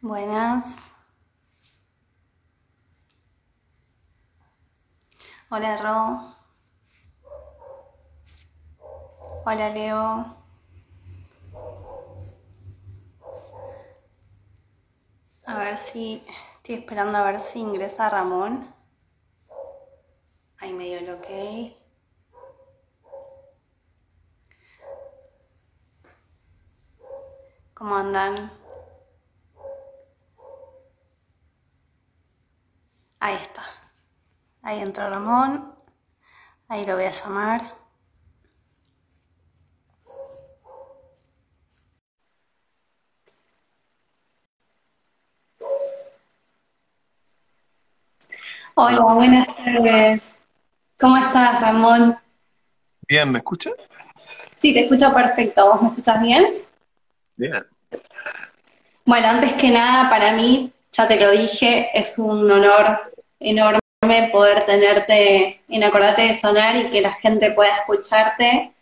Buenas. Hola Ro. Hola Leo. A ver si estoy esperando a ver si ingresa Ramón. Ahí medio el ok. ¿Cómo andan? Ahí está. Ahí entró Ramón. Ahí lo voy a llamar. Hola, buenas tardes. ¿Cómo estás, Ramón? Bien, ¿me escuchas? Sí, te escucho perfecto. ¿Vos me escuchas bien? Bien. Bueno, antes que nada, para mí, ya te lo dije, es un honor enorme poder tenerte en Acordate de Sonar y que la gente pueda escucharte.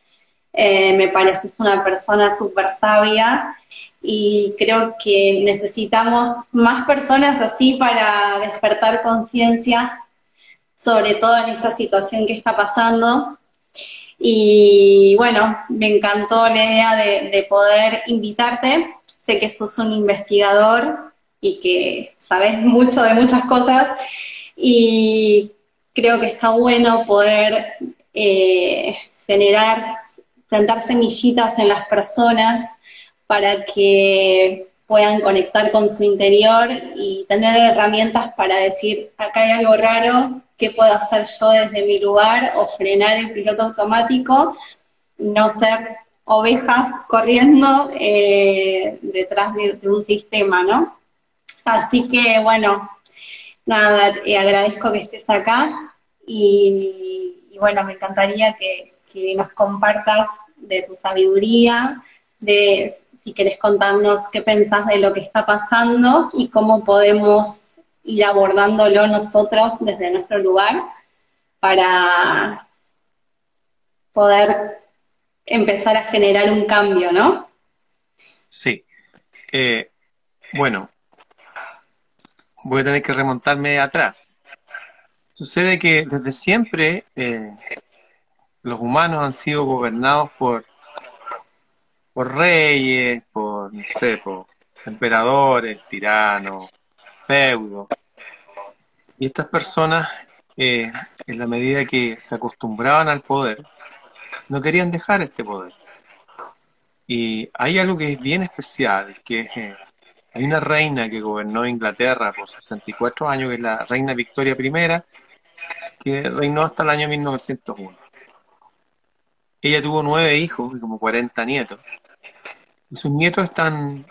Eh, me pareces una persona súper sabia y creo que necesitamos más personas así para despertar conciencia, sobre todo en esta situación que está pasando. Y bueno, me encantó la idea de, de poder invitarte. Sé que sos un investigador y que sabes mucho de muchas cosas y creo que está bueno poder eh, generar, plantar semillitas en las personas para que puedan conectar con su interior y tener herramientas para decir, acá hay algo raro, ¿qué puedo hacer yo desde mi lugar? O frenar el piloto automático, no ser ovejas corriendo eh, detrás de, de un sistema, ¿no? Así que, bueno, nada, eh, agradezco que estés acá y, y bueno, me encantaría que, que, nos compartas de tu sabiduría, de si querés contarnos qué pensás de lo que está pasando y cómo podemos ir abordándolo nosotros desde nuestro lugar para poder empezar a generar un cambio, ¿no? Sí. Eh, bueno, voy a tener que remontarme atrás. Sucede que desde siempre eh, los humanos han sido gobernados por, por reyes, por, no sé, por emperadores, tiranos, feudos. Y estas personas, eh, en la medida que se acostumbraban al poder, no querían dejar este poder. Y hay algo que es bien especial, que es eh, hay una reina que gobernó Inglaterra por 64 años, que es la reina Victoria I, que reinó hasta el año 1901. Ella tuvo nueve hijos y como 40 nietos. Y sus nietos están,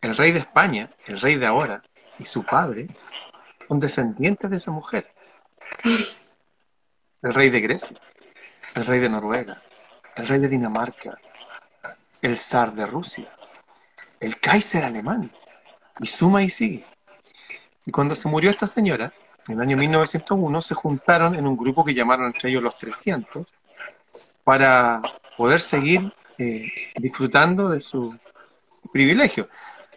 el rey de España, el rey de ahora, y su padre, son descendientes de esa mujer. El rey de Grecia, el rey de Noruega, el rey de Dinamarca, el zar de Rusia el Kaiser alemán. Y suma y sigue. Y cuando se murió esta señora, en el año 1901, se juntaron en un grupo que llamaron entre ellos los 300 para poder seguir eh, disfrutando de su privilegio.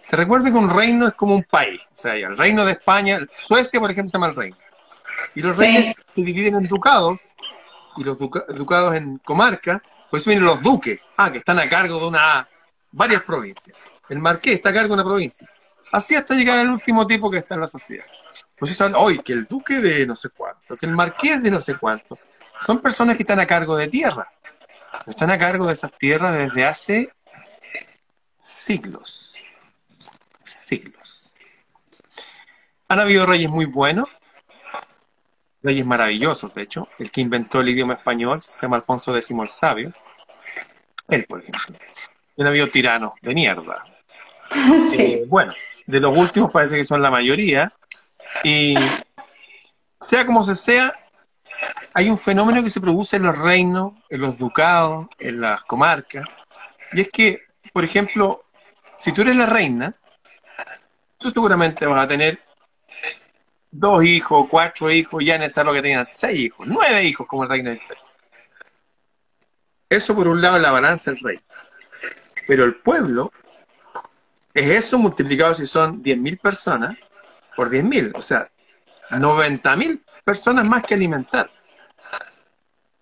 Te recuerdo que un reino es como un país. O sea, el reino de España, Suecia, por ejemplo, se llama el reino. Y los reyes se dividen en ducados y los duca ducados en comarca. Por eso vienen los duques, ah, que están a cargo de una varias provincias. El marqués está a cargo de una provincia. Así hasta llegar al último tipo que está en la sociedad. Pues eso hoy que el duque de no sé cuánto, que el marqués de no sé cuánto, son personas que están a cargo de tierra. Están a cargo de esas tierras desde hace siglos. Siglos. Han habido reyes muy buenos, reyes maravillosos, de hecho. El que inventó el idioma español se llama Alfonso X el Sabio. Él, por ejemplo. Han habido tiranos de mierda, Eh, bueno, de los últimos parece que son la mayoría. Y sea como se sea, hay un fenómeno que se produce en los reinos, en los ducados, en las comarcas. Y es que, por ejemplo, si tú eres la reina, tú seguramente vas a tener dos hijos, cuatro hijos, ya en esa época tenían seis hijos, nueve hijos como el reino de Victoria. Eso por un lado la balanza del rey. Pero el pueblo es eso multiplicado si son 10.000 personas por 10.000, o sea, 90.000 personas más que alimentar.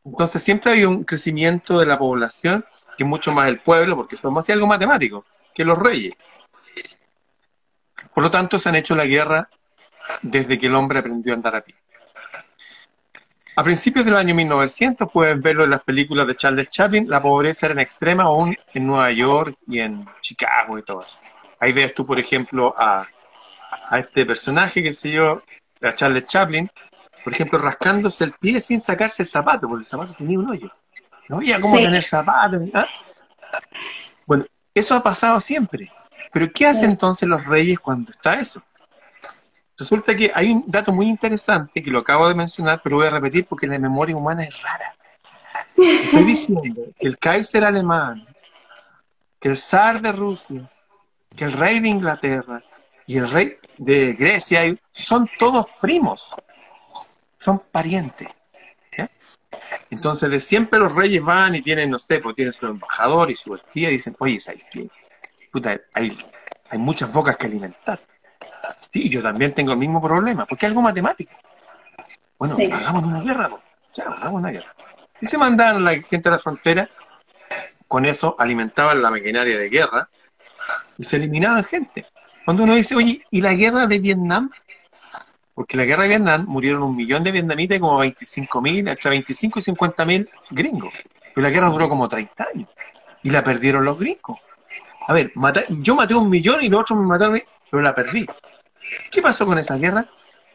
Entonces siempre hay un crecimiento de la población que mucho más el pueblo, porque somos así algo matemático, que los reyes. Por lo tanto, se han hecho la guerra desde que el hombre aprendió a andar a pie. A principios del año 1900, puedes verlo en las películas de Charles Chaplin, la pobreza era en extrema aún en Nueva York y en Chicago y todo eso. Ahí ves tú, por ejemplo, a, este personaje, que sé yo, a Charles Chaplin, por ejemplo, rascándose el pie sin sacarse el zapato, porque el zapato tenía un hoyo. No había cómo tener zapatos. ¿ah? Bueno, eso ha pasado siempre. Pero ¿qué hacen entonces los reyes cuando está eso? Resulta que hay un dato muy interesante que lo acabo de mencionar, pero voy a repetir porque la memoria humana es rara. Estoy diciendo que el Kaiser alemán, que el zar de Rusia, que el rey de Inglaterra y el rey de Grecia son todos primos, son parientes. Entonces, de siempre los reyes van y tienen, no sé, pues tienen su embajador y su espía y dicen, oye, Puta, hay, hay muchas bocas que alimentar. Sí, yo también tengo el mismo problema, porque es algo matemático. Bueno, hagamos una guerra, ya, hagamos una guerra. Y se mandaron la gente a la frontera, con eso alimentaban la maquinaria de guerra y se eliminaban gente. Cuando uno dice, oye, ¿y la guerra de Vietnam? Porque la guerra de Vietnam murieron un millón de vietnamitas y como 25 mil, entre 25 y 50 mil gringos. Pero la guerra duró como 30 años. Y la perdieron los gringos. A ver, yo maté un millón y los otros me mataron, pero la perdí. ¿Qué pasó con esa guerra?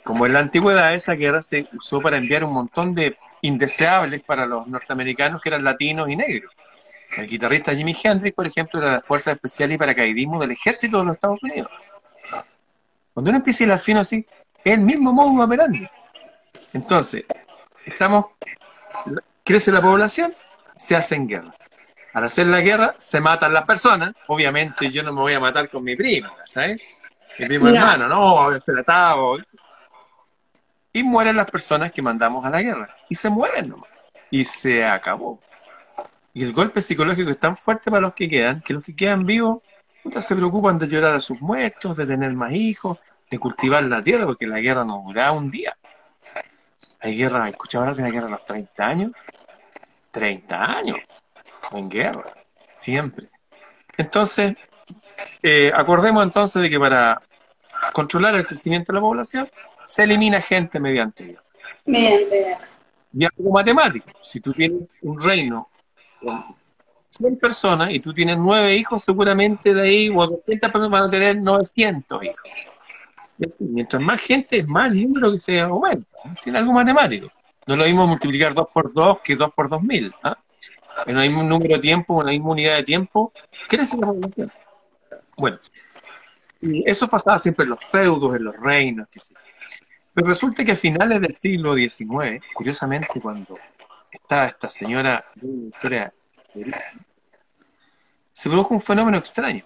Como en la antigüedad esa guerra se usó para enviar un montón de indeseables para los norteamericanos que eran latinos y negros. El guitarrista Jimi Hendrix, por ejemplo, era de la Fuerza Especial y Paracaidismo del Ejército de los Estados Unidos. Cuando uno empieza a ir al fino así, es el mismo modo operandi. Entonces, estamos, crece la población, se hacen guerra. Al hacer la guerra, se matan las personas. Obviamente, yo no me voy a matar con mi primo, ¿sabes? Mi primo hermano, no, tratado. Y mueren las personas que mandamos a la guerra. Y se mueren nomás. Y se acabó. Y el golpe psicológico es tan fuerte para los que quedan, que los que quedan vivos se preocupan de llorar a sus muertos, de tener más hijos, de cultivar la tierra, porque la guerra no dura un día. Hay guerra, escuchado hablar de la guerra a los 30 años? 30 años en guerra, siempre. Entonces, eh, acordemos entonces de que para controlar el crecimiento de la población, se elimina gente mediante guerra. Mediante guerra. Y algo matemático. Si tú tienes un reino 100 personas y tú tienes 9 hijos, seguramente de ahí, o 200 personas van a tener 900 hijos. Mientras más gente, es más número que se aumenta, sin algo matemático. No lo mismo multiplicar 2 por 2 que 2 por 2000. ¿ah? en el mismo número de tiempo, en la misma unidad de tiempo, crece la población. Bueno, y eso pasaba siempre en los feudos, en los reinos, que sí. Pero resulta que a finales del siglo XIX, curiosamente, cuando estaba esta señora se produjo un fenómeno extraño.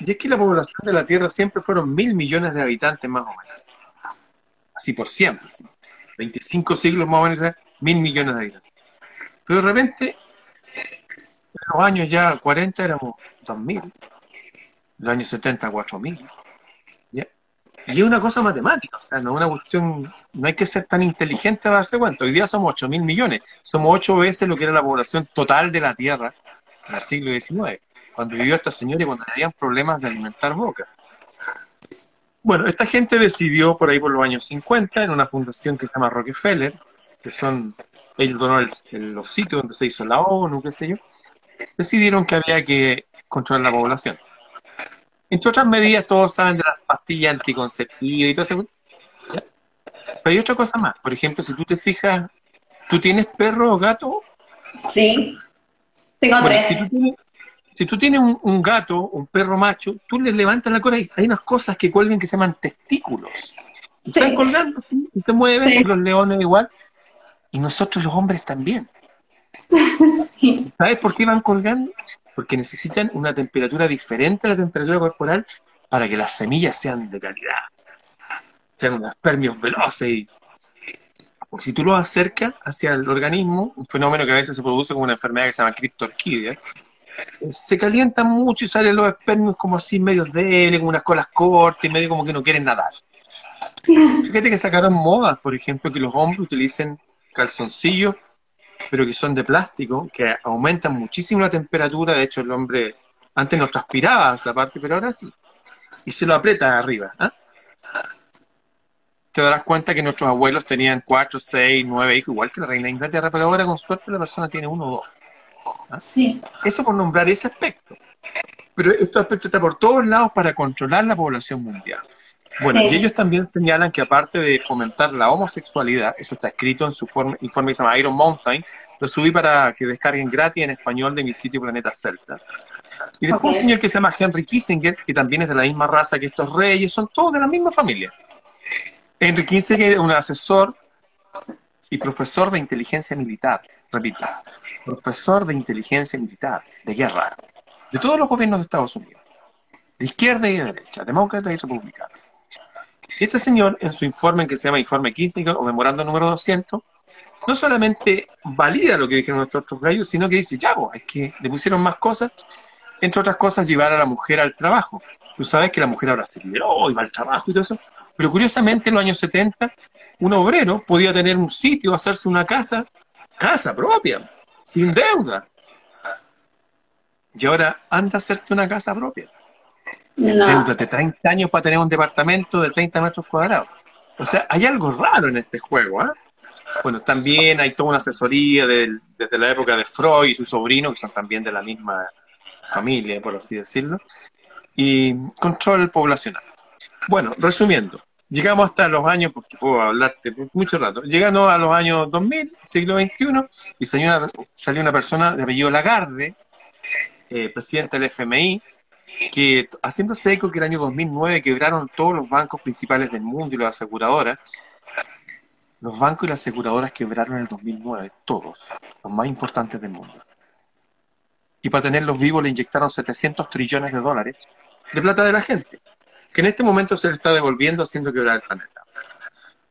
Y es que la población de la Tierra siempre fueron mil millones de habitantes más o menos. Así por siempre. 25 siglos más o menos, mil millones de habitantes. Pero de repente los años ya 40 éramos 2.000, en los años 70 4.000. Y es una cosa matemática, o sea, no es una cuestión, no hay que ser tan inteligente para darse cuenta. Hoy día somos 8 mil millones, somos ocho veces lo que era la población total de la Tierra en el siglo XIX, cuando vivió esta señora y cuando habían problemas de alimentar boca. Bueno, esta gente decidió por ahí por los años 50, en una fundación que se llama Rockefeller, que son, ellos donaron los sitios donde se hizo la ONU, qué sé yo, decidieron que había que controlar la población. Entre otras medidas, todos saben de las pastillas anticonceptivas y todo eso. Pero hay otra cosa más. Por ejemplo, si tú te fijas, ¿tú tienes perro o gato? Sí, tengo tres. Si tú tienes, un, gato, un perro macho, tú le levantas la cola y hay unas cosas que cuelgan que se llaman testículos. Están colgando y te mueven, y los leones igual. Y nosotros los hombres también. ¿Sabes por qué van colgando? Porque necesitan una temperatura diferente a la temperatura corporal para que las semillas sean de calidad. Sean unos espermios veloces. Y... si tú los acercas hacia el organismo, un fenómeno que a veces se produce como una enfermedad que se llama criptorquidia, se calientan mucho y salen los espermios como así, medio débiles, con unas colas cortas y medio como que no quieren nadar. Fíjate que sacaron modas, por ejemplo, que los hombres utilicen calzoncillos, pero que son de plástico, que aumentan muchísimo la temperatura. De hecho, el hombre antes no transpiraba esa parte, pero ahora sí. Y se lo aprieta arriba. ¿ah? Te darás cuenta que nuestros abuelos tenían cuatro, seis, nueve hijos, igual que la reina de Inglaterra, pero ahora con suerte la persona tiene uno o dos. ¿ah? Sí. Eso por nombrar ese aspecto. Pero este aspecto está por todos lados para controlar la población mundial. Bueno, y ellos también señalan que aparte de fomentar la homosexualidad, eso está escrito en su informe que se llama Iron Mountain, lo subí para que descarguen gratis en español de mi sitio Planeta Celta. Y después un señor que se llama Henry Kissinger, que también es de la misma raza que estos reyes, son todos de la misma familia. Henry Kissinger es un asesor y profesor de inteligencia militar, repito, profesor de inteligencia militar, de guerra, de todos los gobiernos de Estados Unidos, de izquierda y de derecha, demócrata y republicano. Este señor, en su informe que se llama Informe Kissinger o Memorando número 200, no solamente valida lo que dijeron nuestros otros gallos, sino que dice, ya, es que le pusieron más cosas, entre otras cosas, llevar a la mujer al trabajo. Tú sabes que la mujer ahora se liberó y va al trabajo y todo eso, pero curiosamente en los años 70, un obrero podía tener un sitio, hacerse una casa, casa propia, sin deuda. Y ahora anda a hacerte una casa propia. No. de 30 años para tener un departamento de 30 metros cuadrados. O sea, hay algo raro en este juego, ¿ah? Bueno, también hay toda una asesoría desde la época de Freud y su sobrino, que son también de la misma familia, por así decirlo, y control poblacional. Bueno, resumiendo, llegamos hasta los años, porque puedo hablarte mucho rato, llegando a los años 2000, siglo XXI, y salió una, salió una persona de apellido Lagarde, eh, presidente del FMI, que haciéndose eco que el año 2009 quebraron todos los bancos principales del mundo y las aseguradoras, los bancos y las aseguradoras quebraron en el 2009, todos, los más importantes del mundo. Y para tenerlos vivos le inyectaron 700 trillones de dólares de plata de la gente, que en este momento se le está devolviendo haciendo quebrar el planeta.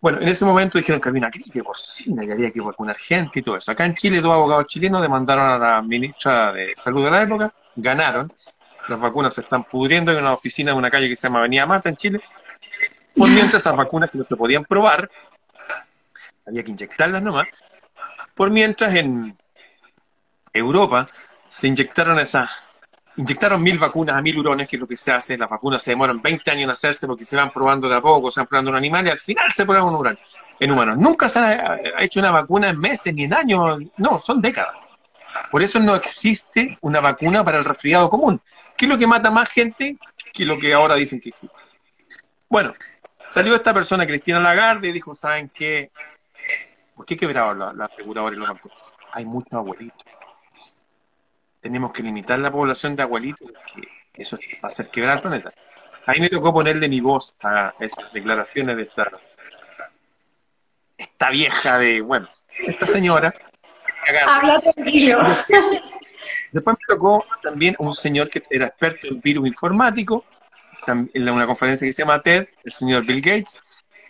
Bueno, en ese momento dijeron que había una gripe porcina y había que vacunar gente y todo eso. Acá en Chile, dos abogados chilenos demandaron a la ministra de Salud de la época, ganaron, las vacunas se están pudriendo en una oficina de una calle que se llama Avenida Mata en Chile. Por mientras esas vacunas que no se podían probar, había que inyectarlas nomás. Por mientras en Europa se inyectaron esas, inyectaron mil vacunas a mil hurones, que es lo que se hace. Las vacunas se demoran 20 años en hacerse porque se van probando de a poco, se van probando en animales y al final se prueban en hurones, en humanos. Nunca se ha hecho una vacuna en meses ni en años, no, son décadas. Por eso no existe una vacuna para el resfriado común, que es lo que mata más gente que lo que ahora dicen que existe. Bueno, salió esta persona, Cristina Lagarde, y dijo, ¿saben qué? ¿Por qué quebraron la, la aseguradora y los bancos? Hay muchos abuelitos. Tenemos que limitar la población de abuelitos, que eso va a hacer quebrar el planeta. Ahí me tocó ponerle mi voz a esas declaraciones de esta, esta vieja de, bueno, esta señora Habla tranquilo. Después me tocó también un señor que era experto en virus informático, en una conferencia que se llama TED, el señor Bill Gates,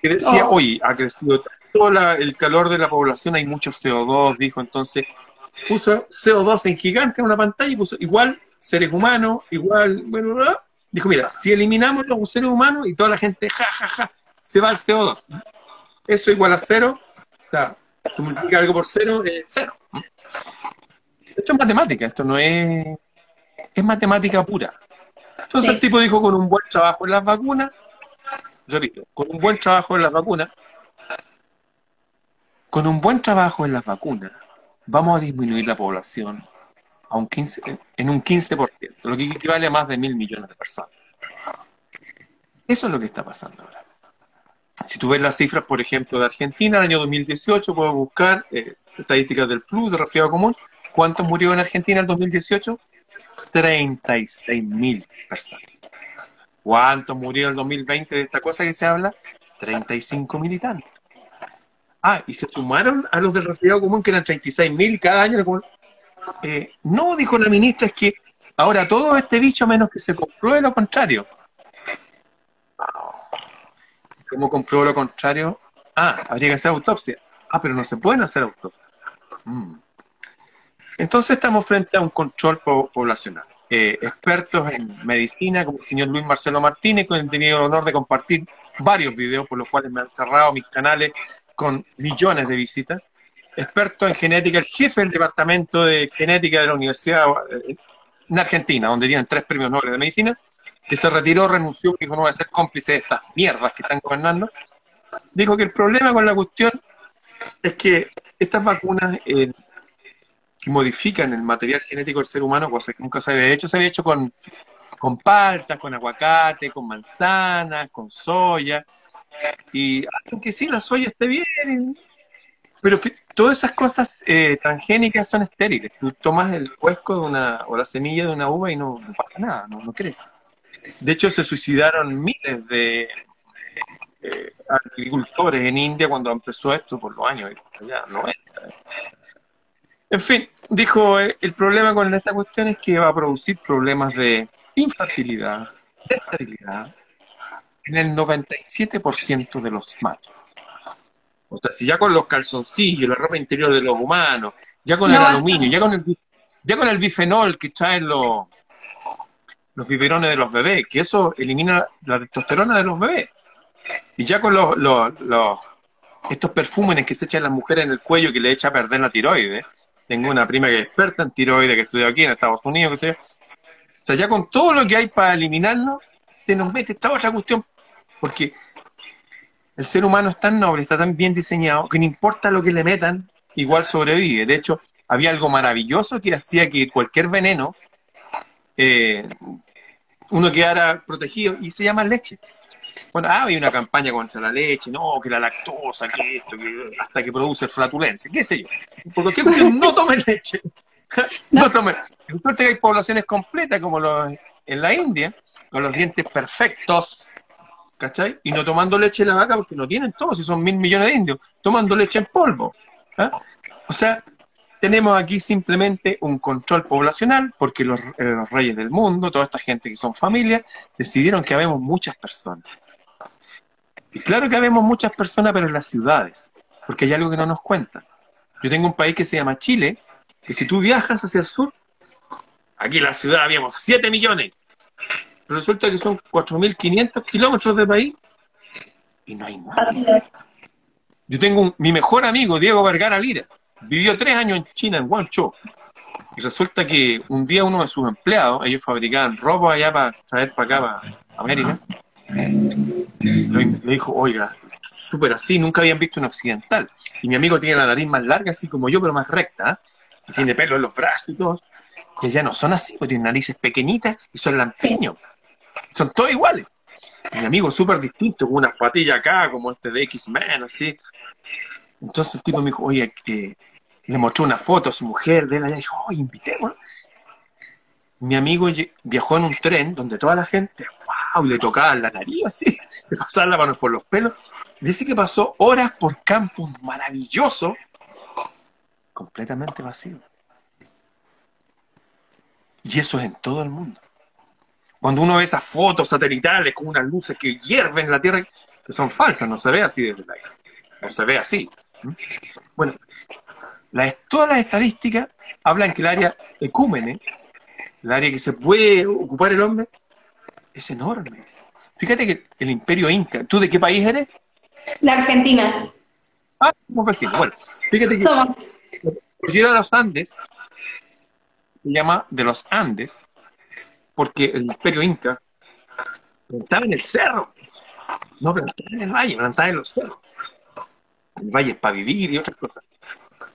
que decía, oh. oye, ha crecido todo el calor de la población, hay mucho CO2, dijo, entonces puso CO2 en gigante en una pantalla y puso igual seres humanos, igual, bueno, dijo, mira, si eliminamos los seres humanos y toda la gente, ja, ja, ja, se va al CO2. Eso igual a cero, o tú multiplicas algo por cero, es cero. Esto es matemática, esto no es... Es matemática pura. Entonces el tipo dijo, con un buen trabajo en las vacunas, repito, con un buen trabajo en las vacunas, con un buen trabajo en las vacunas, vamos a disminuir la población a un 15, en un 15%, lo que equivale a más de mil millones de personas. Eso es lo que está pasando ahora. Si tú ves las cifras, por ejemplo, de Argentina, el año 2018, puedo buscar eh, estadísticas del flu, de resfriado común. ¿Cuántos murieron en Argentina en 2018? 36 mil personas. ¿Cuántos murieron en 2020 de esta cosa que se habla? 35 mil y tantos. Ah, y se sumaron a los del resfriado común, que eran 36 mil cada año. Eh, no, dijo la ministra, es que ahora todo este bicho, menos que se compruebe lo contrario. ¿Cómo comprobó lo contrario? Ah, habría que hacer autopsia. Ah, pero no se pueden hacer autopsia. Mm. Entonces estamos frente a un control poblacional. Eh, expertos en medicina, como el señor Luis Marcelo Martínez, con el tenido el honor de compartir varios videos por los cuales me han cerrado mis canales con millones de visitas. Expertos en genética, el jefe del departamento de genética de la Universidad eh, en Argentina, donde tienen tres premios Nobel de medicina, que se retiró, renunció, dijo no voy a ser cómplice de estas mierdas que están gobernando. Dijo que el problema con la cuestión es que estas vacunas eh, modifican el material genético del ser humano, cosa que nunca se había hecho, se había hecho con, con palta, con aguacate, con manzana, con soya, y aunque sí, la soya esté bien, pero todas esas cosas eh, transgénicas son estériles. Tú tomas el cuesco de una, o la semilla de una uva y no, pasa nada, no, crece. De hecho, se suicidaron miles de eh, agricultores en India cuando empezó esto por los años ya 90. En fin, dijo, eh, el problema con esta cuestión es que va a producir problemas de infertilidad, de esterilidad, en el 97% de los machos. O sea, si ya con los calzoncillos, la ropa interior de los humanos, ya con el aluminio, ya con el, ya con el bifenol que traen los, los biberones de los bebés, que eso elimina la testosterona de los bebés. Y ya con los, los, los estos perfúmenes que se echan las mujeres en el cuello que le echa a perder la tiroides, tengo una prima que es experta en tiroides, que estudió aquí en Estados Unidos, qué sé yo. O sea, ya con todo lo que hay para eliminarlo, se nos mete esta otra cuestión. Porque el ser humano es tan noble, está tan bien diseñado, que no importa lo que le metan, igual sobrevive. De hecho, había algo maravilloso que hacía que cualquier veneno eh, uno quedara protegido y se llama leche. Bueno, ah, hay una campaña contra la leche, no, que la lactosa, que esto, que hasta que produce flatulencia, qué sé yo. Por lo que no tomen leche. no tomen. Resulta que hay poblaciones completas, como los, en la India, con los dientes perfectos, ¿cachai? Y no tomando leche de la vaca porque no tienen todos, si son mil millones de indios, tomando leche en polvo. ¿ah? O sea, tenemos aquí simplemente un control poblacional porque los, eh, los, reyes del mundo, toda esta gente que son familias, decidieron que habemos muchas personas. Y claro que habemos muchas personas, pero en las ciudades, porque hay algo que no nos cuentan. Yo tengo un país que se llama Chile, que si tú viajas hacia el sur, aquí en la ciudad habíamos 7 millones, pero resulta que son 4.500 kilómetros de país y no hay nada. Yo tengo mi mejor amigo, Diego Vergara Lira, vivió tres años en China, en Guangzhou, y resulta que un día uno de sus empleados, ellos fabricaban ropa allá para traer para acá, para América, le dijo, oiga, súper así, nunca habían visto un occidental. Y mi amigo tiene la nariz más larga, así como yo, pero más recta, y tiene pelo en los brazos y todo, que ya no son así, pues tienen narices pequeñitas y son lampiños. Son todos iguales. mi amigo súper distinto, con unas patillas acá, como este de X-Men, así. Entonces el tipo me dijo, oye, que le mostró una foto a su mujer de él y dijo, oye, invitémoslo mi amigo viajó en un tren donde toda la gente, wow, le tocaba la nariz así, le pasaban las manos por los pelos. Dice que pasó horas por campos maravillosos, completamente vacío. Y eso es en todo el mundo. Cuando uno ve esas fotos satelitales con unas luces que hierven la Tierra, que son falsas, no se ve así desde la no se ve así. Bueno, todas las estadísticas hablan que el área ecúmene el área que se puede ocupar el hombre, es enorme. Fíjate que el imperio inca, ¿tú de qué país eres? De Argentina. Ah, somos vecinos. Bueno, fíjate que la cordillera de los Andes se llama de los Andes porque el imperio inca plantaba en el cerro, no plantaba en el valle, plantaba en los cerros. El valle es para vivir y otras cosas.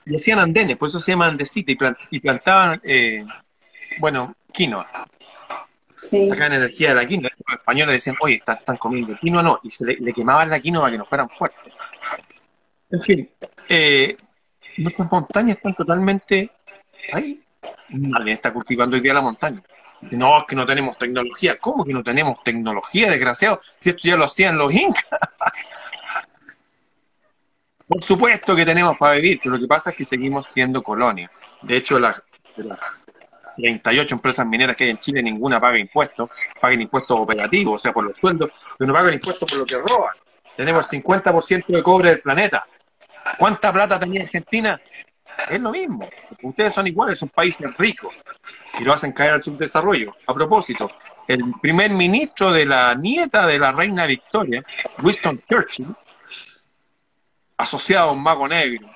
Y hacían andenes, por eso se llama andesita, y, plantaban eh, bueno, quinoa. Acá en energía de la quinoa, los españoles decían, oye, están, comiendo quinoa, no, y se le, quemaban la quinoa para que no fueran fuertes. En fin, eh, nuestras montañas están totalmente ahí. Nadie está cultivando hoy día la montaña. No, es que no tenemos tecnología. ¿Cómo que no tenemos tecnología, desgraciado? Si esto ya lo hacían los incas. Por supuesto que tenemos para vivir, pero lo que pasa es que seguimos siendo colonia. De hecho, la, 38 empresas mineras que hay en Chile, ninguna paga impuestos, pagan impuestos operativos, o sea, por los sueldos, pero no pagan impuestos por lo que roban. Tenemos el 50% de cobre del planeta. ¿Cuánta plata tenía Argentina? Es lo mismo. Ustedes son iguales, son países ricos y lo hacen caer al subdesarrollo. A propósito, el primer ministro de la nieta de la reina Victoria, Winston Churchill, asociado a un mago negro,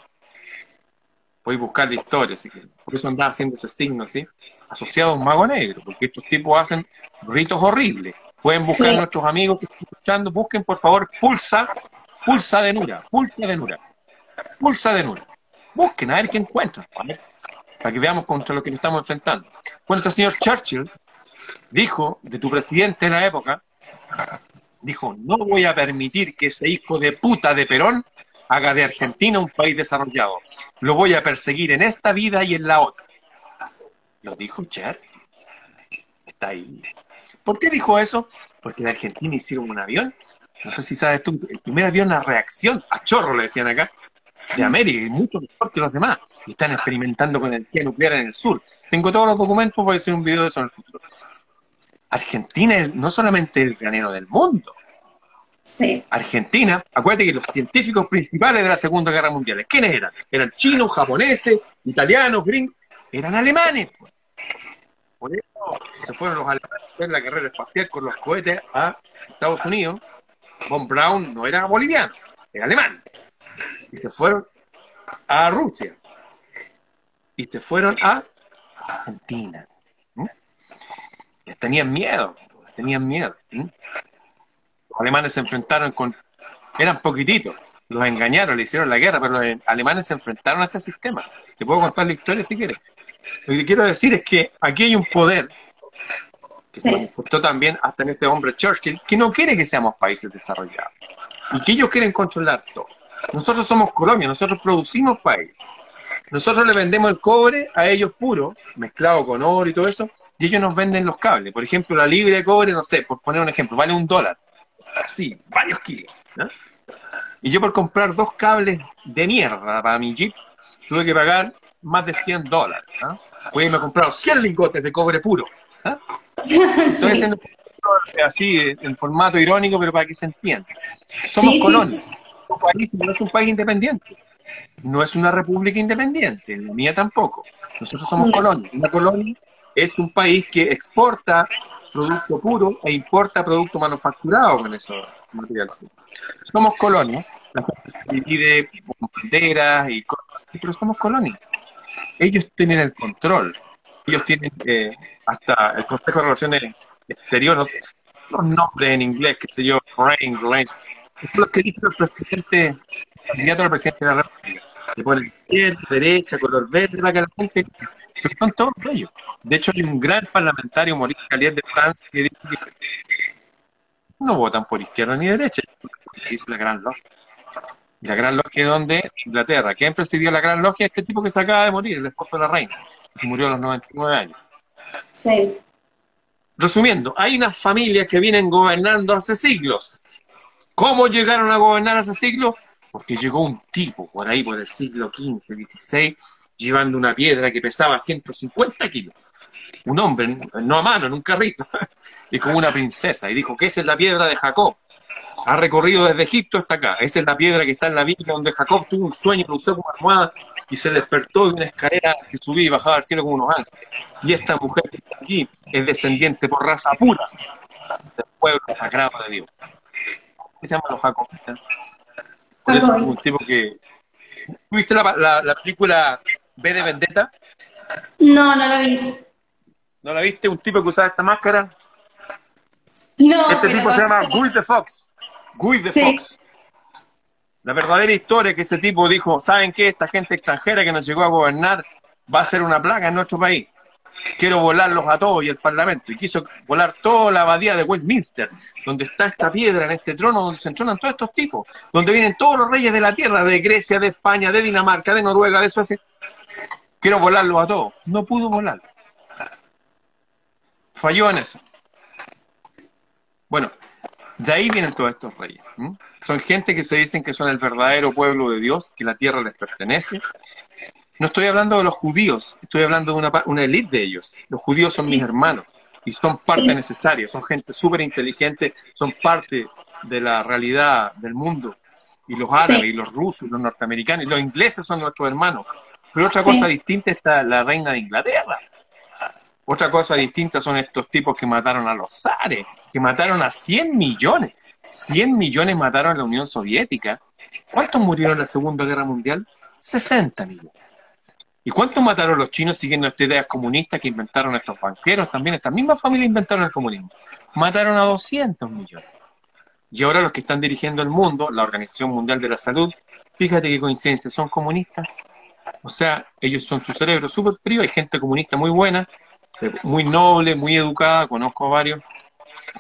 podéis buscar la historia, que por eso andaba haciendo ese signo, ¿sí? Asociado a un mago negro, porque estos tipos hacen ritos horribles. Pueden buscar nuestros amigos que están escuchando, busquen por favor Pulsa, Pulsa de Nura, Pulsa de Nura, Pulsa de Nura. Busquen a ver qué encuentran, para que veamos contra lo que nos estamos enfrentando. Bueno, este señor Churchill dijo de tu presidente de la época, dijo, no voy a permitir que ese hijo de puta de Perón haga de Argentina un país desarrollado. Lo voy a perseguir en esta vida y en la otra. Lo dijo Churchill. Está ahí. ¿Por qué dijo eso? Porque en Argentina hicieron un avión. No sé si sabes tú, el primer avión a reacción, a chorro le decían acá, de América, y mucho mejor que los demás. Y están experimentando con energía nuclear en el sur. Tengo todos los documentos, voy a hacer un video de eso en el futuro. Argentina es no solamente el granero del mundo. Sí. Argentina, acuérdate que los científicos principales de la Segunda Guerra Mundial, ¿quiénes eran? Eran chinos, japoneses, italianos, gringos, eran alemanes. Pues. Por eso se fueron los alemanes hacer la carrera espacial con los cohetes a Estados Unidos. Von Braun no era boliviano, era alemán. Y se fueron a Rusia. Y se fueron a Argentina tenían miedo, tenían miedo. Los alemanes se enfrentaron con, eran poquititos, los engañaron, le hicieron la guerra, pero los alemanes se enfrentaron a este sistema. Te puedo contar la historia si quieres. Lo que quiero decir es que aquí hay un poder que se gustó también hasta en este hombre Churchill, que no quiere que seamos países desarrollados y que ellos quieren controlar todo. Nosotros somos Colombia, nosotros producimos país. Nosotros le vendemos el cobre a ellos puro, mezclado con oro y todo eso, y ellos nos venden los cables. Por ejemplo, la libre de cobre, no sé, por poner un ejemplo, vale un dólar. Así, varios kilos. Y yo por comprar dos cables de mierda para mi Jeep, tuve que pagar más de 100 dólares. ¿no? Pues me he comprado 100 lingotes de cobre puro. Estoy haciendo así, en formato irónico, pero para que se entienda. Somos colonia. país no es un país independiente. No es una república independiente, la mía tampoco. Nosotros somos colonia. Una colonia es un país que exporta producto puro e importa producto manufacturado con esos materiales. Somos colonia, la gente se divide con banderas y cosas, pero somos colonia. Ellos tienen el control, ellos tienen eh, hasta el Consejo de Relaciones Exteriores, los nombres en inglés, que sé yo, foreign relations, es lo que dice el presidente, el candidato al presidente de la República le ponen izquierda, derecha, color verde, para que la gente. Pero son todos ellos. De hecho, hay un gran parlamentario, Maurice Calier de Francia, que dice que no votan por izquierda ni derecha, dice la Gran Logia. Y la Gran Logia, ¿dónde? Inglaterra. ¿Quién presidió la Gran Logia? Este tipo que se acaba de morir, el esposo de la reina, que murió a los 99 años. Sí. Resumiendo, hay unas familias que vienen gobernando hace siglos. ¿Cómo llegaron a gobernar hace siglos? porque llegó un tipo por ahí, por el siglo XV, XVI, llevando una piedra que pesaba 150 kilos. Un hombre, no a mano, en un carrito, y como una princesa, y dijo que esa es la piedra de Jacob. Ha recorrido desde Egipto hasta acá. Esa es la piedra que está en la Biblia donde Jacob tuvo un sueño, lo usó como almohada y se despertó de una escalera que subía y bajaba al cielo como unos ángeles. Y esta mujer que está aquí es descendiente por raza pura del pueblo sagrado de Dios. ¿Cómo se llama los jacobitas? Por eso un tipo que... ¿Viste la, la, película B de Vendetta? No, no la vi. ¿No la viste? Un tipo que usaba esta máscara. No. Este tipo se llama Guy the Fox. Guy the Fox. La verdadera historia que ese tipo dijo, ¿saben qué? Esta gente extranjera que nos llegó a gobernar va a ser una plaga en nuestro país quiero volarlos a todos y el Parlamento. Y quiso volar toda la abadía de Westminster, donde está esta piedra, en este trono, donde se entronan todos estos tipos, donde vienen todos los reyes de la tierra, de Grecia, de España, de Dinamarca, de Noruega, de Suecia. Quiero volarlos a todos. No pudo volar. Falló en eso. Bueno, de ahí vienen todos estos reyes. Son gente que se dicen que son el verdadero pueblo de Dios, que la tierra les pertenece, no estoy hablando de los judíos, estoy hablando de una, una élite de ellos. Los judíos son mis hermanos y son parte necesaria, son gente súper inteligente, son parte de la realidad del mundo. Y los árabes, y los rusos, y los norteamericanos, y los ingleses son nuestros hermanos. Pero otra cosa distinta está la reina de Inglaterra. Otra cosa distinta son estos tipos que mataron a los zares, que mataron a 100 millones. 100 millones mataron a la Unión Soviética. ¿Cuántos murieron en la Segunda Guerra Mundial? 60 millones. ¿Y cuántos mataron los chinos siguiendo estas ideas comunistas que inventaron estos banqueros? También estas mismas familias inventaron el comunismo. Mataron a 200 millones. Y ahora los que están dirigiendo el mundo, la Organización Mundial de la Salud, fíjate qué coincidencia, son comunistas. O sea, ellos son su cerebro súper frío, hay gente comunista muy buena, muy noble, muy educada, conozco varios.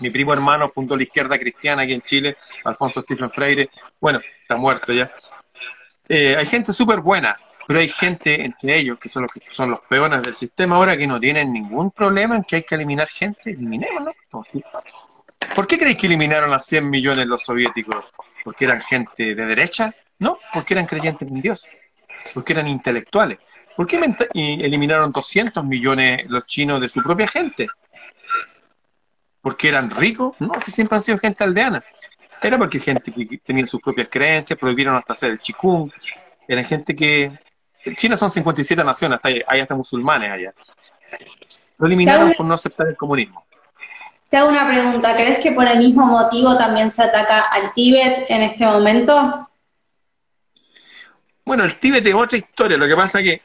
Mi primo hermano fundó la izquierda cristiana aquí en Chile, Alfonso Stephen Freire. Bueno, está muerto ya. Eh, hay gente súper buena, pero hay gente entre ellos que son los que son los peones del sistema ahora que no tienen ningún problema en que hay que eliminar gente. Eliminémoslo. ¿Por qué creéis que eliminaron a 100 millones los soviéticos? ¿Porque eran gente de derecha? No, porque eran creyentes en Dios. Porque eran intelectuales. ¿Por qué eliminaron 200 millones los chinos de su propia gente? ¿Porque eran ricos? No, si siempre han sido gente aldeana. Era porque gente que tenía sus propias creencias, prohibieron hasta hacer el chikung. Eran gente que... China son 57 naciones, hay hasta musulmanes allá. Lo eliminaron por no aceptar el comunismo. Te hago una pregunta, ¿crees que por el mismo motivo también se ataca al Tíbet en este momento? Bueno, el Tíbet es otra historia, lo que pasa es que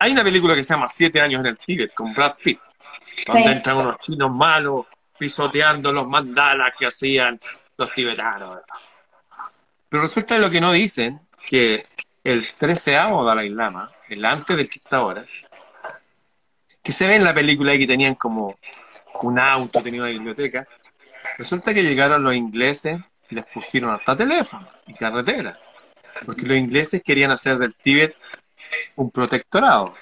hay una película que se llama Siete años en el Tíbet con Brad Pitt, donde entran unos chinos malos pisoteando los mandalas que hacían los tibetanos. Pero resulta de lo que no dicen, que el treceavo Dalai Lama, el antes del que está ahora, que se ve en la película ahí que tenían como un auto, tenían una biblioteca, resulta que llegaron los ingleses y les pusieron hasta teléfono y carretera, porque los ingleses querían hacer del Tíbet un protectorado.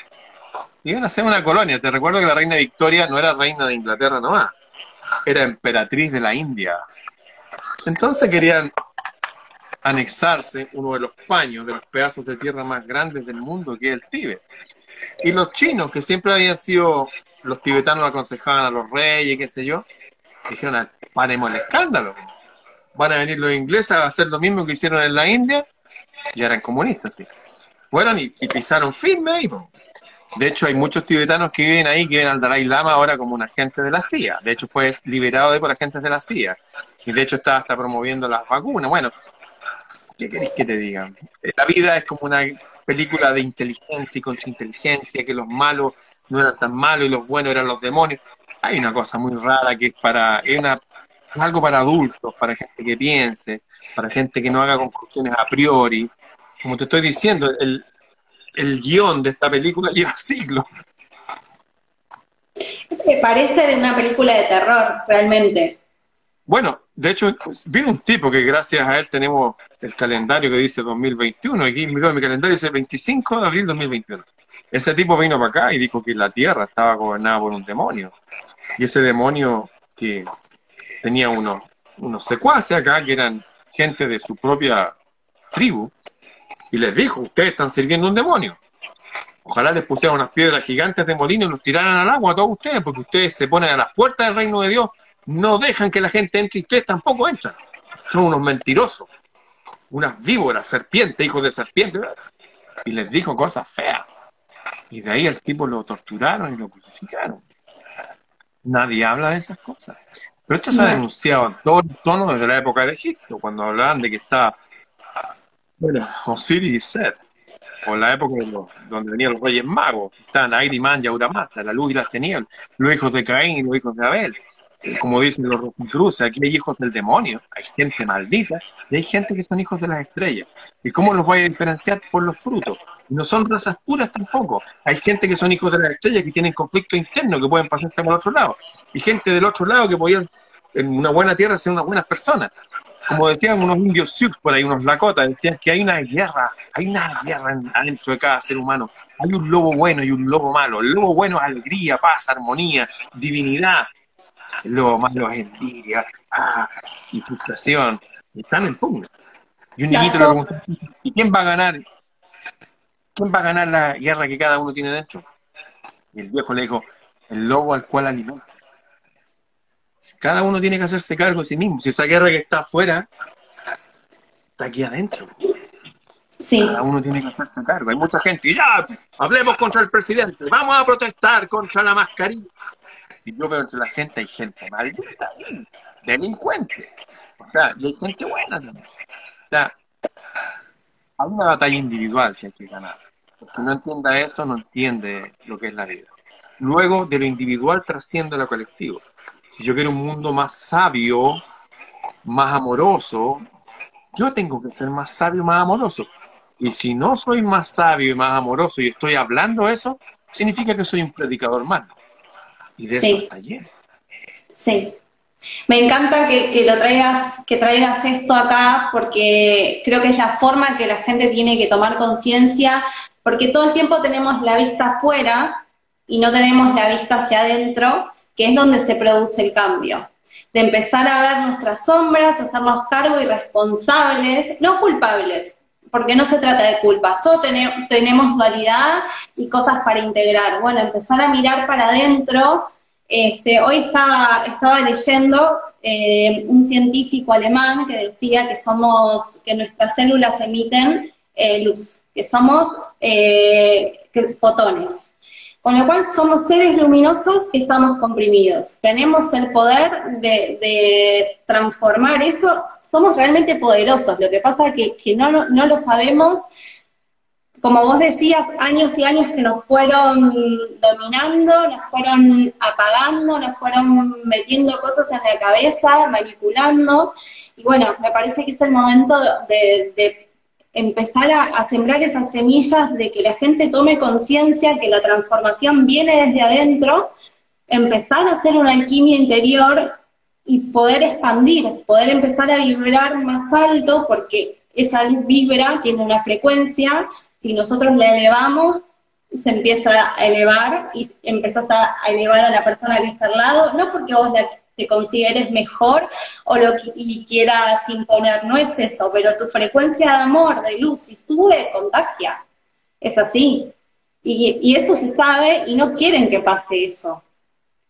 Iban a hacer una colonia. Te recuerdo que la reina Victoria no era reina de Inglaterra nomás, era emperatriz de la India. Entonces querían anexarse uno de los paños, de los pedazos de tierra más grandes del mundo, que es el Tíbet. Y los chinos, que siempre habían sido, los tibetanos aconsejaban a los reyes, qué sé yo, dijeron, ah, paremos el escándalo. Van a venir los ingleses a hacer lo mismo que hicieron en la India, y eran comunistas, sí. Fueron y, pisaron firme ahí. De hecho, hay muchos tibetanos que viven ahí, que ven al Dalai Lama ahora como un agente de la CIA. De hecho, fue liberado de por agentes de la CIA. Y de hecho está hasta promoviendo las vacunas. Bueno, ¿qué queréis que te digan? Eh, la vida es como una película de inteligencia y contrainteligencia, que los malos no eran tan malos y los buenos eran los demonios. Hay una cosa muy rara que es para, es una algo para adultos, para gente que piense, para gente que no haga conclusiones a priori, como te estoy diciendo, el, el guion de esta película lleva siglos. Me parece de una película de terror, realmente. Bueno, de hecho, vino un tipo que gracias a él tenemos el calendario que dice 2021. Aquí mi, mi calendario dice 25 de abril 2021. Ese tipo vino para acá y dijo que la Tierra estaba gobernada por un demonio. Y ese demonio que tenía unos, unos secuaces acá, que eran gente de su propia tribu, y les dijo, ustedes están sirviendo un demonio. Ojalá les pusieran unas piedras gigantes de molino y los tiraran al agua a todos ustedes, porque ustedes se ponen a las puertas del reino de Dios, no dejan que la gente entre y ustedes tampoco entran. Son unos mentirosos, unas víboras, serpientes, hijos de serpientes. Y les dijo cosas feas. Y de ahí el tipo lo torturaron y lo crucificaron. Nadie habla de esas cosas. Pero esto se ha denunciado en todo el tono desde la época de Egipto, cuando hablaban de que está bueno, Osiris y Seth, o la época donde venían los reyes magos, estaban Airimán y Auramazda, la luz y las tenieblas, los hijos de Caín y los hijos de Abel. Eh, como dicen los cruces, aquí hay hijos del demonio, hay gente maldita y hay gente que son hijos de las estrellas. ¿Y cómo los voy a diferenciar? Por los frutos. No son razas puras tampoco. Hay gente que son hijos de las estrellas que tienen conflicto interno, que pueden pasarse por el otro lado. Y gente del otro lado que podían en una buena tierra ser unas buenas personas como decían unos indios Sioux por ahí, unos lakotas, decían que hay una guerra, hay una guerra adentro de cada ser humano. Hay un lobo bueno y un lobo malo. El lobo bueno es alegría, paz, armonía, divinidad. El lobo malo es envidia ah, y frustración. Están en pugna. Y un niñito le preguntó, ¿y quién va a ganar? ¿Quién va a ganar la guerra que cada uno tiene dentro? Y el viejo le dijo, el lobo al cual alimenta. Cada uno tiene que hacerse cargo de sí mismo. Si esa guerra que está afuera, está aquí adentro. Sí. Cada uno tiene que hacerse cargo. Hay mucha gente, y ya, hablemos contra el presidente, vamos a protestar contra la mascarilla. Y yo veo entre la gente, hay gente maldita, delincuente. O sea, y hay gente buena también. O sea, hay una batalla individual que hay que ganar. El que no entienda eso no entiende lo que es la vida. Luego, de lo individual trasciende a lo colectivo. Si yo quiero un mundo más sabio, más amoroso, yo tengo que ser más sabio, más amoroso. Y si no soy más sabio y más amoroso y estoy hablando eso, significa que soy un predicador más. Y de eso está lleno. Sí. Me encanta que, lo traigas, que traigas esto acá, porque creo que es la forma que la gente tiene que tomar conciencia, porque todo el tiempo tenemos la vista afuera y no tenemos la vista hacia adentro, que es donde se produce el cambio. De empezar a ver nuestras sombras, hacernos cargo y responsables, no culpables, porque no se trata de culpas, todos tenemos dualidad y cosas para integrar. Bueno, empezar a mirar para adentro. Este, hoy estaba, estaba leyendo eh, un científico alemán que decía que somos, que nuestras células emiten eh, luz, que somos eh, fotones. Con lo cual somos seres luminosos que estamos comprimidos. Tenemos el poder de transformar eso somos realmente poderosos. Lo que pasa es que, no, lo sabemos, como vos decías, años y años que nos fueron dominando, nos fueron apagando, nos fueron metiendo cosas en la cabeza, manipulando. Y bueno, me parece que es el momento de, empezar a, sembrar esas semillas de que la gente tome conciencia que la transformación viene desde adentro, empezar a hacer una alquimia interior y poder expandir, poder empezar a vibrar más alto, porque esa luz vibra, tiene una frecuencia, si nosotros la elevamos, se empieza a elevar y empezás a, elevar a la persona que está al lado, no porque vos te consideres mejor o lo que y quieras imponer, no es eso, pero tu frecuencia de amor, de luz, si sube, contagia. Es así. Y, y eso se sabe y no quieren que pase eso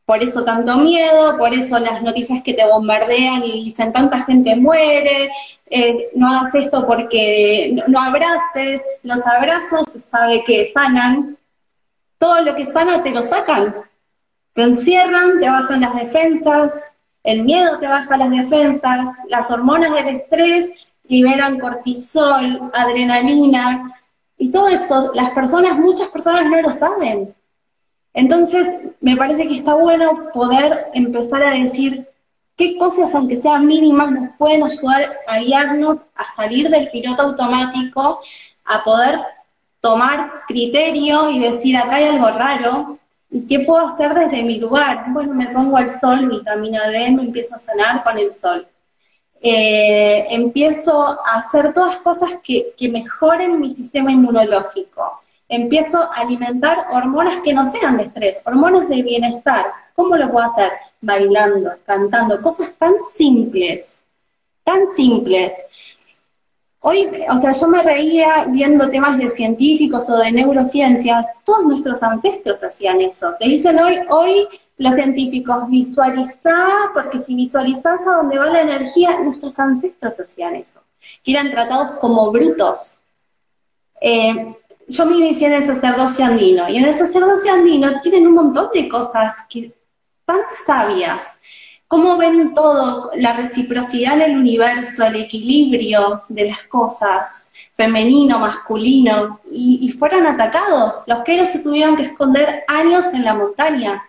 por eso tanto miedo, por eso las noticias que te bombardean y dicen tanta gente muere, no hagas esto porque no, abraces, los abrazos se sabe que sanan, todo lo que sana te lo sacan, te encierran, te bajan las defensas, el miedo te baja las defensas, las hormonas del estrés liberan cortisol, adrenalina, y todo eso, las personas, muchas personas no lo saben. Entonces, me parece que está bueno poder empezar a decir qué cosas, aunque sean mínimas, nos pueden ayudar a guiarnos a salir del piloto automático, a poder tomar criterio y decir, acá hay algo raro, ¿y qué puedo hacer desde mi lugar? Bueno, me pongo al sol, vitamina D, me empiezo a sanar con el sol. Eh, empiezo a hacer todas cosas que mejoren mi sistema inmunológico empiezo a alimentar hormonas que no sean de estrés, hormonas de bienestar. ¿Cómo lo puedo hacer? Bailando, cantando, cosas tan simples, tan simples. Hoy, o sea, yo me reía viendo temas de científicos o de neurociencias, todos nuestros ancestros hacían eso. Te dicen hoy, hoy los científicos, visualizá, porque si visualizás a dónde va la energía, nuestros ancestros hacían eso, que eran tratados como brutos. Eh, yo me inicié en el sacerdocio andino, y en el sacerdocio andino tienen un montón de cosas que tan sabias. Cómo ven todo, la reciprocidad en el universo, el equilibrio de las cosas, femenino, masculino, y, y fueron atacados. Los que se tuvieron que esconder años en la montaña.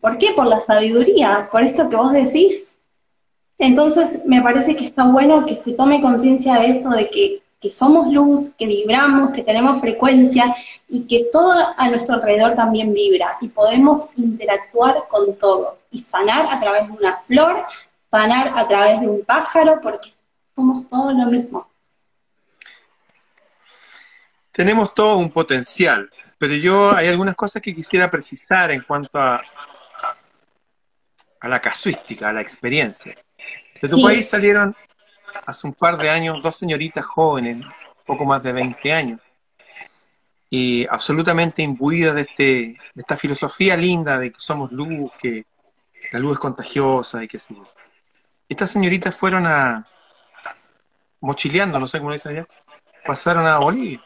¿Por qué? Por la sabiduría, por esto que vos decís. Entonces, me parece que está bueno que se tome conciencia de eso, de que que somos luz, que vibramos, que tenemos frecuencia y que todo a nuestro alrededor también vibra y podemos interactuar con todo y sanar a través de una flor, sanar a través de un pájaro, porque somos todos lo mismo. Tenemos todo un potencial, pero yo hay algunas cosas que quisiera precisar en cuanto a, a la casuística, a la experiencia. De tu país salieron hace un par de años dos señoritas jóvenes, poco más de 20 años, y absolutamente imbuidas de, este, de esta filosofía linda de que somos luz, que la luz es contagiosa y que sí. Estas señoritas fueron a mochileando, no sé cómo lo dice allá, pasaron a Bolivia.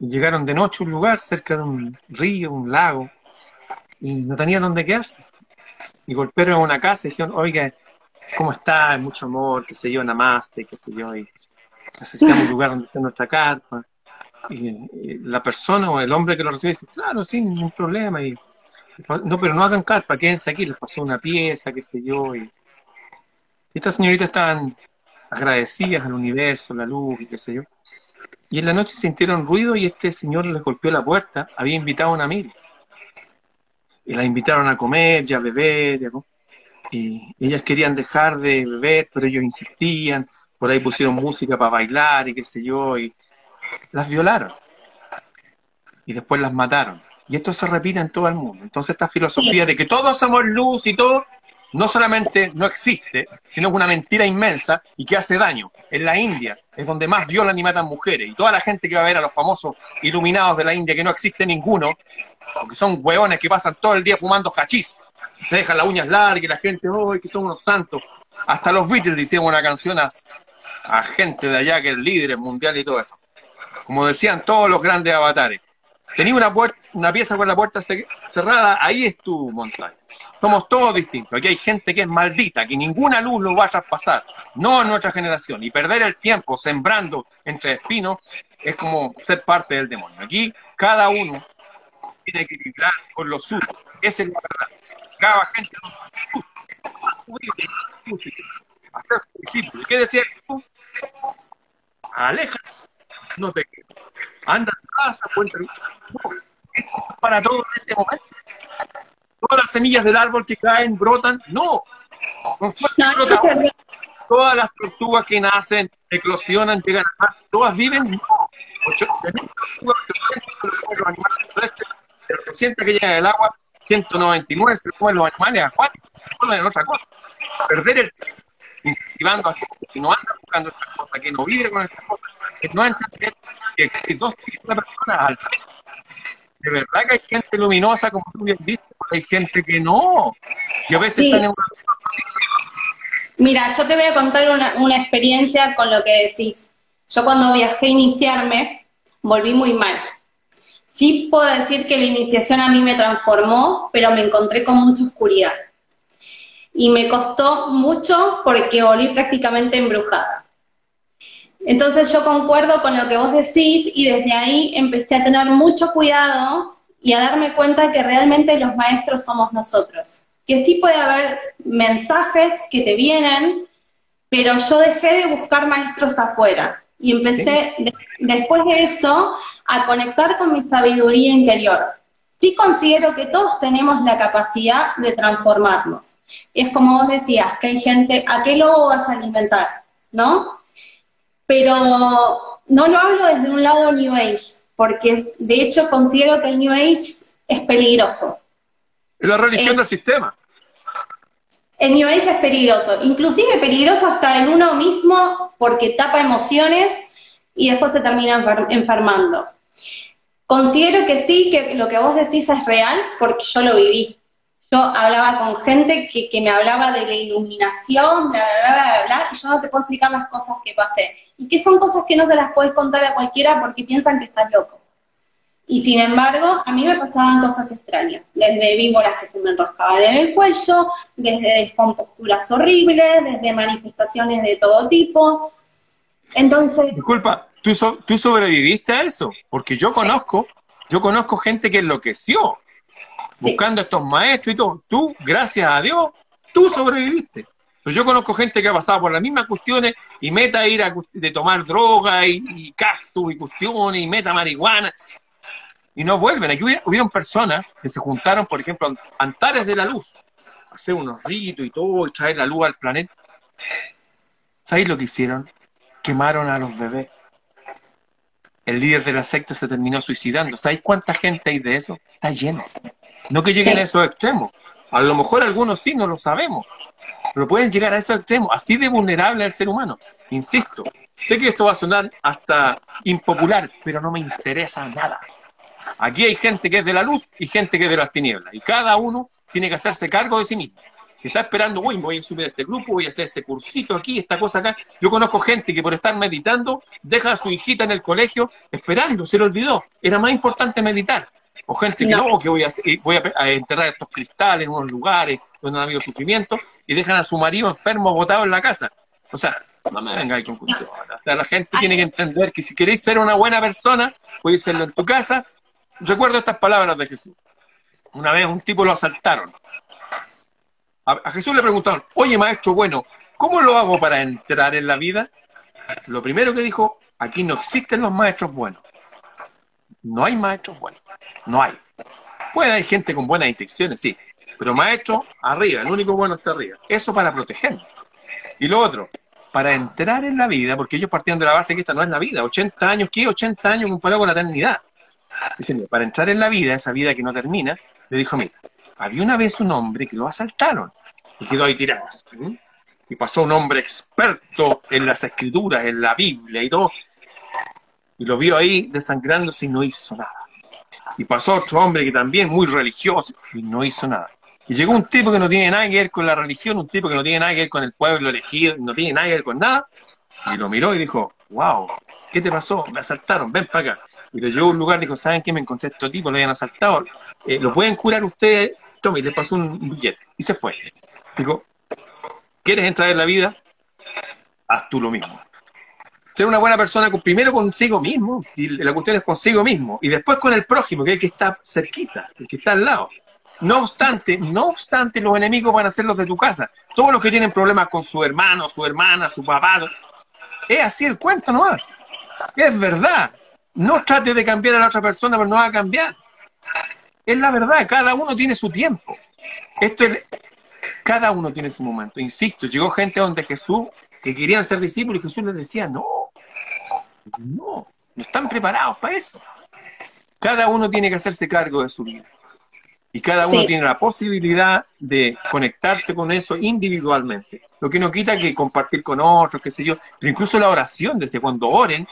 Y llegaron de noche a un lugar cerca de un río, un lago, y no tenían dónde quedarse. Y golpearon a una casa y dijeron, oiga, ¿cómo está? Mucho amor, qué sé yo, namaste, qué sé yo, y necesitamos un lugar donde esté nuestra carpa. Y, la persona o el hombre que lo recibió dijo, claro, sí, ningún problema. Y, no, pero no hagan carpa, quédense aquí, les pasó una pieza, qué sé yo. Y, estas señoritas estaban agradecidas al universo, la luz y qué sé yo. Y en la noche sintieron ruido y este señor les golpeó la puerta, había invitado a una amiga. Y la invitaron a comer y a beber. Y ellas querían dejar de beber, pero ellos insistían. Por ahí pusieron música para bailar y qué sé yo. Y las violaron. Y después las mataron. Y esto se repite en todo el mundo. Entonces esta filosofía de que todos somos luz y todo, no solamente no existe, sino que es una mentira inmensa y que hace daño. En la India es donde más violan y matan mujeres. Y toda la gente que va a ver a los famosos iluminados de la India, que no existe ninguno, porque son hueones que pasan todo el día fumando hachís, se dejan las uñas largas y la gente, ¡oh, que son unos santos! Hasta los Beatles hicieron una canción a, gente de allá que es líder mundial y todo eso. Como decían todos los grandes avatares. Tenía una, una pieza con la puerta cerrada, ahí es tu montaña. Somos todos distintos. Aquí hay gente que es maldita, que ninguna luz lo va a traspasar, no a nuestra generación. Y perder el tiempo sembrando entre espinos es como ser parte del demonio. Aquí cada uno tiene que vibrar con lo suyo. Esa es la verdad. Cada gente hacer su discípulo. ¿Qué decía? Aleja, no te anda a casa, cuenta. No, esto es para todo en este momento todas las semillas del árbol que caen brotan, no. todas las tortugas que nacen, eclosionan, llegan a más, todas viven, no. de que llegan al agua, 199 se comen los animales acuáticos, no en otra cosa. Perder el tiempo incentivando a gente que no anda buscando estas cosas, que no vive con estas cosas, que no anda que hay dos tipos de personas al de verdad que hay gente luminosa, como tú bien dices, hay gente que no. Y a veces están en Mira, yo te voy a contar una, una experiencia con lo que decís. Yo cuando viajé a iniciarme, volví muy mal. Sí puedo decir que la iniciación a mí me transformó, pero me encontré con mucha oscuridad. Y me costó mucho porque volví prácticamente embrujada. Entonces yo concuerdo con lo que vos decís y desde ahí empecé a tener mucho cuidado y a darme cuenta que realmente los maestros somos nosotros. Que sí puede haber mensajes que te vienen, pero yo dejé de buscar maestros afuera y empecé después de eso a conectar con mi sabiduría interior. Sí considero que todos tenemos la capacidad de transformarnos. Es como vos decías, que hay gente, ¿a qué lobo vas a alimentar? ¿No? pero no lo hablo desde un lado New Age, porque de hecho considero que el New Age es peligroso. Es la religión del sistema. El New Age es peligroso, inclusive peligroso hasta en uno mismo porque tapa emociones y después se termina enfermando. Considero que sí, que lo que vos decís es real porque yo lo viví yo hablaba con gente que, que, me hablaba de la iluminación, bla, bla, bla, bla, y yo no te puedo explicar las cosas que pasé. Y que son cosas que no se las puedes contar a cualquiera porque piensan que estás loco. Y sin embargo, a mí me pasaban cosas extrañas, desde víboras que se me enroscaban en el cuello, desde descomposturas horribles, desde manifestaciones de todo tipo. Entonces... Disculpa, ¿tú, tú sobreviviste a eso? Porque yo conozco, yo conozco gente que enloqueció buscando estos maestros y todo. Tú, gracias a Dios, tú sobreviviste. Pero yo conozco gente que ha pasado por las mismas cuestiones y meta ir a de tomar droga y, y y cuestiones y meta marihuana y no vuelven. Aquí hubieron personas que se juntaron, por ejemplo, Antares de la Luz, hacer unos ritos y todo, y traer la luz al planeta. ¿Sabéis lo que hicieron? Quemaron a los bebés. El líder de la secta se terminó suicidando. ¿Sabéis cuánta gente hay de eso? Está lleno. No que lleguen a esos extremos. A lo mejor algunos sí, no lo sabemos. Pero pueden llegar a esos extremos, así de vulnerable al ser humano. Insisto, sé que esto va a sonar hasta impopular, pero no me interesa nada. Aquí hay gente que es de la luz y gente que es de las tinieblas. Y cada uno tiene que hacerse cargo de sí mismo. Si está esperando, uy, voy a subir a este grupo, voy a hacer este cursito aquí, esta cosa acá. Yo conozco gente que por estar meditando deja a su hijita en el colegio esperando, se le olvidó. Era más importante meditar. O gente que no, que voy, a, voy a, enterrar estos cristales en unos lugares donde ha habido sufrimiento y dejan a su marido enfermo botado en la casa. O sea, no me vengáis con cuestiones. O sea, la gente tiene que entender que si queréis ser una buena persona, podéis serlo en tu casa. Recuerdo estas palabras de Jesús. Una vez un tipo lo asaltaron a, Jesús le preguntaron, oye maestro, bueno, ¿cómo lo hago para entrar en la vida? Lo primero que dijo, aquí no existen los maestros buenos. No hay maestros buenos. No hay. Puede haber gente con buenas intenciones, sí. Pero maestro, arriba, el único bueno está arriba. Eso para protegernos. Y lo otro, para entrar en la vida, porque ellos partían de la base que esta no es la vida. 80 años, ¿qué? 80 años comparado con la eternidad. Dicen, para entrar en la vida, esa vida que no termina, le dijo, mira, había una vez un hombre que lo asaltaron y quedó ahí tirado. Y pasó un hombre experto en las escrituras, en la Biblia y todo, y lo vio ahí desangrándose y no hizo nada. Y pasó otro hombre que también muy religioso y no hizo nada. Y llegó un tipo que no tiene nada que ver con la religión, un tipo que no tiene nada que ver con el pueblo elegido, no tiene nada que ver con nada, y lo miró y dijo, wow, ¿qué te pasó? Me asaltaron, ven para acá. Y lo llevó a un lugar, dijo, ¿saben qué? Me encontré a este tipo, lo habían asaltado, eh, ¿lo pueden curar ustedes? Toma, y le pasó un billete. Y se fue. Digo, ¿quieres entrar en la vida? Haz tú lo mismo. Ser una buena persona primero consigo mismo, y la cuestión es consigo mismo, y después con el prójimo, que es el que está cerquita, el que está al lado. No obstante, no obstante, los enemigos van a ser los de tu casa. Todos los que tienen problemas con su hermano, su hermana, su papá, es así el cuento ¿no? Es verdad. No trate de cambiar a la otra persona, pero no va a cambiar. Es la verdad, cada uno tiene su tiempo. Esto es, cada uno tiene su momento. Insisto, llegó gente donde Jesús que querían ser discípulos y Jesús les decía, no, no, no están preparados para eso. Cada uno tiene que hacerse cargo de su vida. Y cada uno tiene la posibilidad de conectarse con eso individualmente. Lo que no quita que compartir con otros, qué sé yo. Pero incluso la oración, desde cuando oren,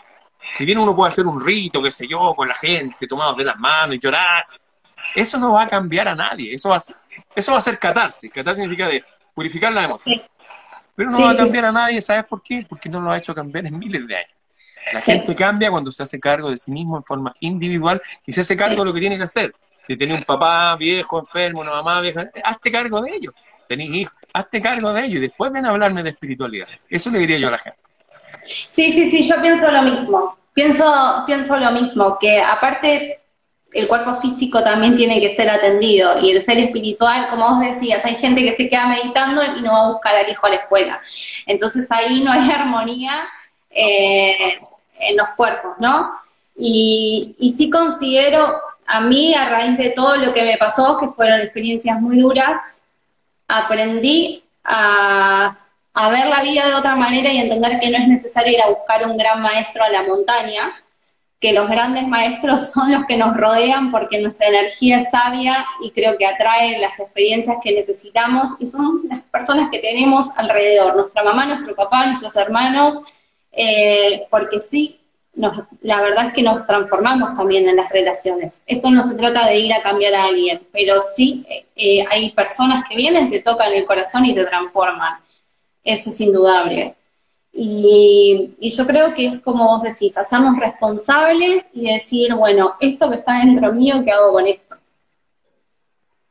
si bien uno puede hacer un rito, qué sé yo, con la gente, tomados de las manos y llorar, eso no va a cambiar a nadie. Eso va a, eso va a ser catarsis. Catarsis significa de purificar la emoción. Pero no va a cambiar a nadie, ¿sabes por qué? Porque no lo ha hecho cambiar en miles de años. La gente cambia cuando se hace cargo de sí mismo en forma individual y se hace cargo de lo que tiene que hacer. Si tiene un papá viejo, enfermo, una mamá vieja, hazte cargo de ellos. Tenés hijos, hazte cargo de ellos y después ven a hablarme de espiritualidad. Eso le diría yo a la gente. Sí, sí, sí, yo pienso lo mismo. Pienso, pienso lo mismo, que aparte el cuerpo físico también tiene que ser atendido y el ser espiritual, como vos decías, hay gente que se queda meditando y no va a buscar al hijo a la escuela. Entonces ahí no hay armonía eh, en los cuerpos, ¿no? Y, sí considero, a mí, a raíz de todo lo que me pasó, que fueron experiencias muy duras, aprendí a, a ver la vida de otra manera y entender que no es necesario ir a buscar un gran maestro a la montaña, que los grandes maestros son los que nos rodean porque nuestra energía es sabia y creo que atrae las experiencias que necesitamos y son las personas que tenemos alrededor, nuestra mamá, nuestro papá, nuestros hermanos, eh, porque sí, la verdad es que nos transformamos también en las relaciones. Esto no se trata de ir a cambiar a alguien, pero sí eh, hay personas que vienen, te tocan el corazón y te transforman. Eso es indudable. Y, yo creo que es como vos decís, hacernos responsables y decir, bueno, esto que está dentro mío, ¿qué hago con esto?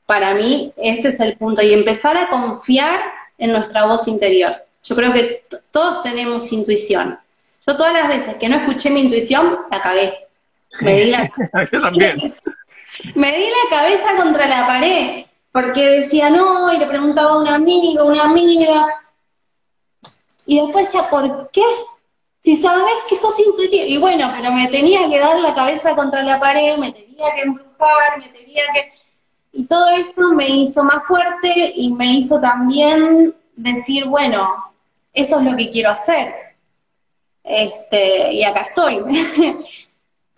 Para mí, ese es el punto. Y empezar a confiar en nuestra voz interior. Yo creo que todos tenemos intuición. Yo todas las veces que no escuché mi intuición, la cagué. Me di la, me di la cabeza contra la pared, porque decía no, y le preguntaba a un amigo, una amiga, y después decía, ¿por qué? Si sabes que sos intuitivo. Y bueno, pero me tenía que dar la cabeza contra la pared, me tenía que embrujar, me tenía que... Y todo eso me hizo más fuerte y me hizo también decir, bueno, esto es lo que quiero hacer. Este, y acá estoy.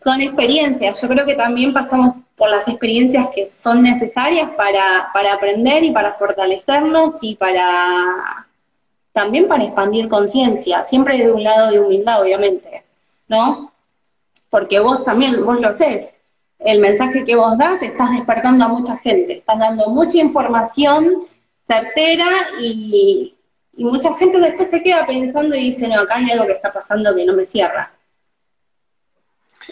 son experiencias. Yo creo que también pasamos por las experiencias que son necesarias para, para aprender y para fortalecernos y para también para expandir conciencia, siempre de un lado de humildad, obviamente, ¿no? Porque vos también, vos lo sé, el mensaje que vos das, estás despertando a mucha gente, estás dando mucha información certera y, mucha gente después se queda pensando y dice, no, acá hay algo que está pasando que no me cierra.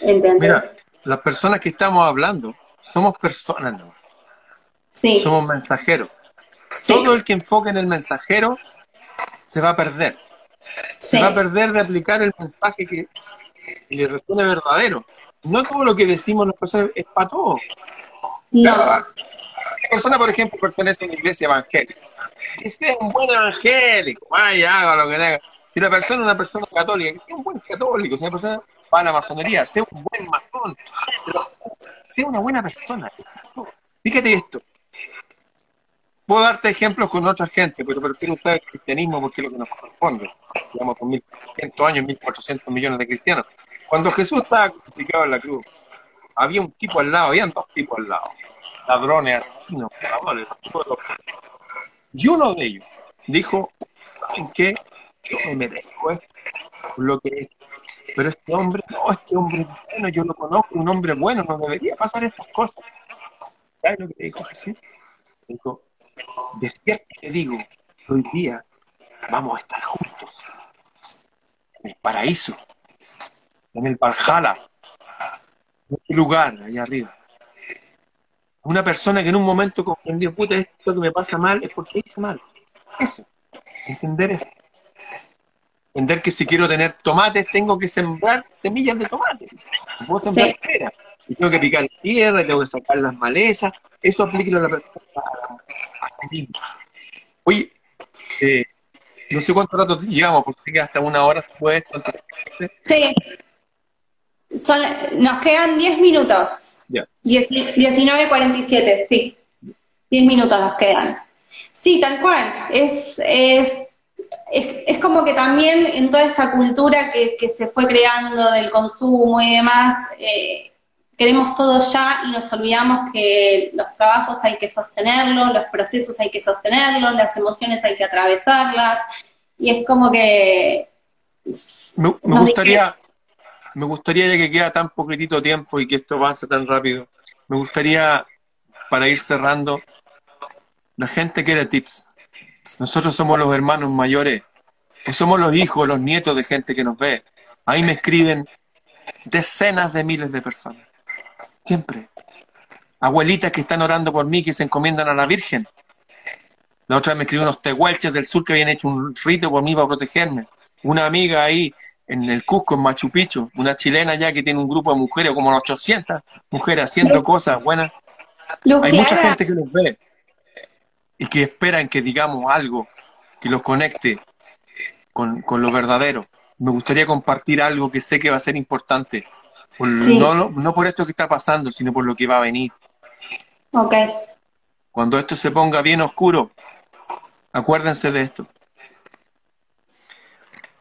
Mira, las personas que estamos hablando somos personas, ¿no? Sí. Somos mensajeros. Todo el que enfoque en el mensajero se va a perder. Se va a perder de aplicar el mensaje que le resuene verdadero. No todo lo que decimos nosotros es para todos. No. La persona, por ejemplo, pertenece a una iglesia evangélica. Que sea un buen evangélico, vaya, haga lo que haga. Si la persona es una persona católica, que sea un buen católico, si una persona va a la masonería, sea un buen masón, sea una buena persona. Fíjate esto, Puedo darte ejemplos con otra gente, pero prefiero usar el cristianismo porque es lo que nos corresponde. Digamos, con 1.400 años, 1.400 millones de cristianos. Cuando Jesús estaba crucificado en la cruz, había un tipo al lado, habían dos tipos al lado. Ladrones, asesinos, Y uno de ellos dijo, ¿saben qué? Yo me merezco esto, lo que es. Pero este hombre, no, este hombre es bueno, yo lo conozco, un hombre bueno, no debería pasar estas cosas. ¿Sabes lo que dijo Jesús? Dijo, despierta te digo, hoy día vamos a estar juntos en el paraíso, en el Valhalla, en el lugar allá arriba. Una persona que en un momento comprendió, puta, esto que me pasa mal es porque hice mal. Eso, entender eso. Entender que si quiero tener tomates, tengo que sembrar semillas de tomate. Puedo sembrar Y tengo que picar tierra, tengo que sacar las malezas. Eso aplica a la persona Oye, eh, no sé cuánto rato llegamos, porque hasta una hora después. Sí. Nos quedan 10 minutos. Ya. 19.47, sí. 10 minutos nos quedan. Sí, tal cual. Es, es, es, como que también en toda esta cultura que, que, se fue creando del consumo y demás, eh, queremos todo ya y nos olvidamos que los trabajos hay que sostenerlos, los procesos hay que sostenerlos, las emociones hay que atravesarlas, y es como que... Me, gustaría, me gustaría, ya que queda tan poquitito tiempo y que esto pasa tan rápido, me gustaría, para ir cerrando, la gente quiere tips. Nosotros somos los hermanos mayores, somos los hijos, los nietos de gente que nos ve. Ahí me escriben decenas de miles de personas Siempre. Abuelitas que están orando por mí, que se encomiendan a la Virgen. La otra vez me escribió unos tehuelches del sur que habían hecho un rito por mí para protegerme. Una amiga ahí en el Cusco, en Machu Picchu, una chilena ya que tiene un grupo de mujeres, como 800 mujeres haciendo cosas buenas. Hay mucha gente que los ve y que esperan que digamos algo que los conecte con, con lo verdadero. Me gustaría compartir algo que sé que va a ser importante no, no, por esto que está pasando, sino por lo que va a venir. Ok. Cuando esto se ponga bien oscuro, acuérdense de esto.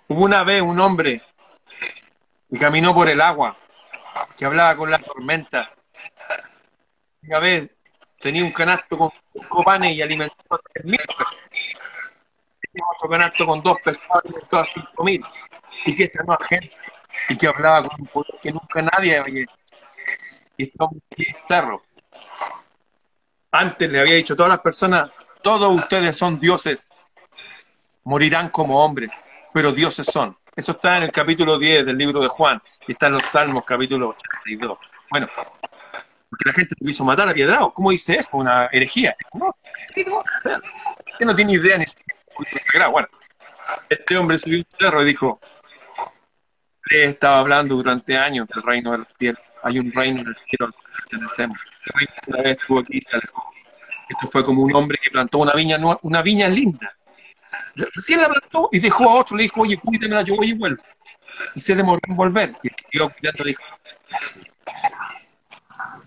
Hubo una vez un hombre que caminó por el agua, que hablaba con la tormenta. Una vez tenía un canasto con cinco panes y alimentó a tres mil personas. Tenía otro canasto con dos pescados y alimentó a cinco mil. Y que esta gente y que hablaba con un poder que nunca nadie había Y estaba perro. Antes le había dicho a todas las personas, todos ustedes son dioses, morirán como hombres, pero dioses son. Eso está en el capítulo 10 del libro de Juan y está en los Salmos capítulo 82. Bueno, porque la gente te quiso matar a Piedrao. ¿Cómo dice eso? Una herejía. No, usted no tiene idea ni siquiera. Bueno, este hombre subió un cerro y dijo, estaba hablando durante años del reino de los cielos. Hay un reino en el cielo que estemos. El reino una vez estuvo aquí y se alejó. Esto fue como un hombre que plantó una viña, una viña linda. Recién la plantó y dejó a otro, le dijo, oye, cuídemela, yo voy y vuelvo. Y se demoró en volver. Y el cuidando dijo,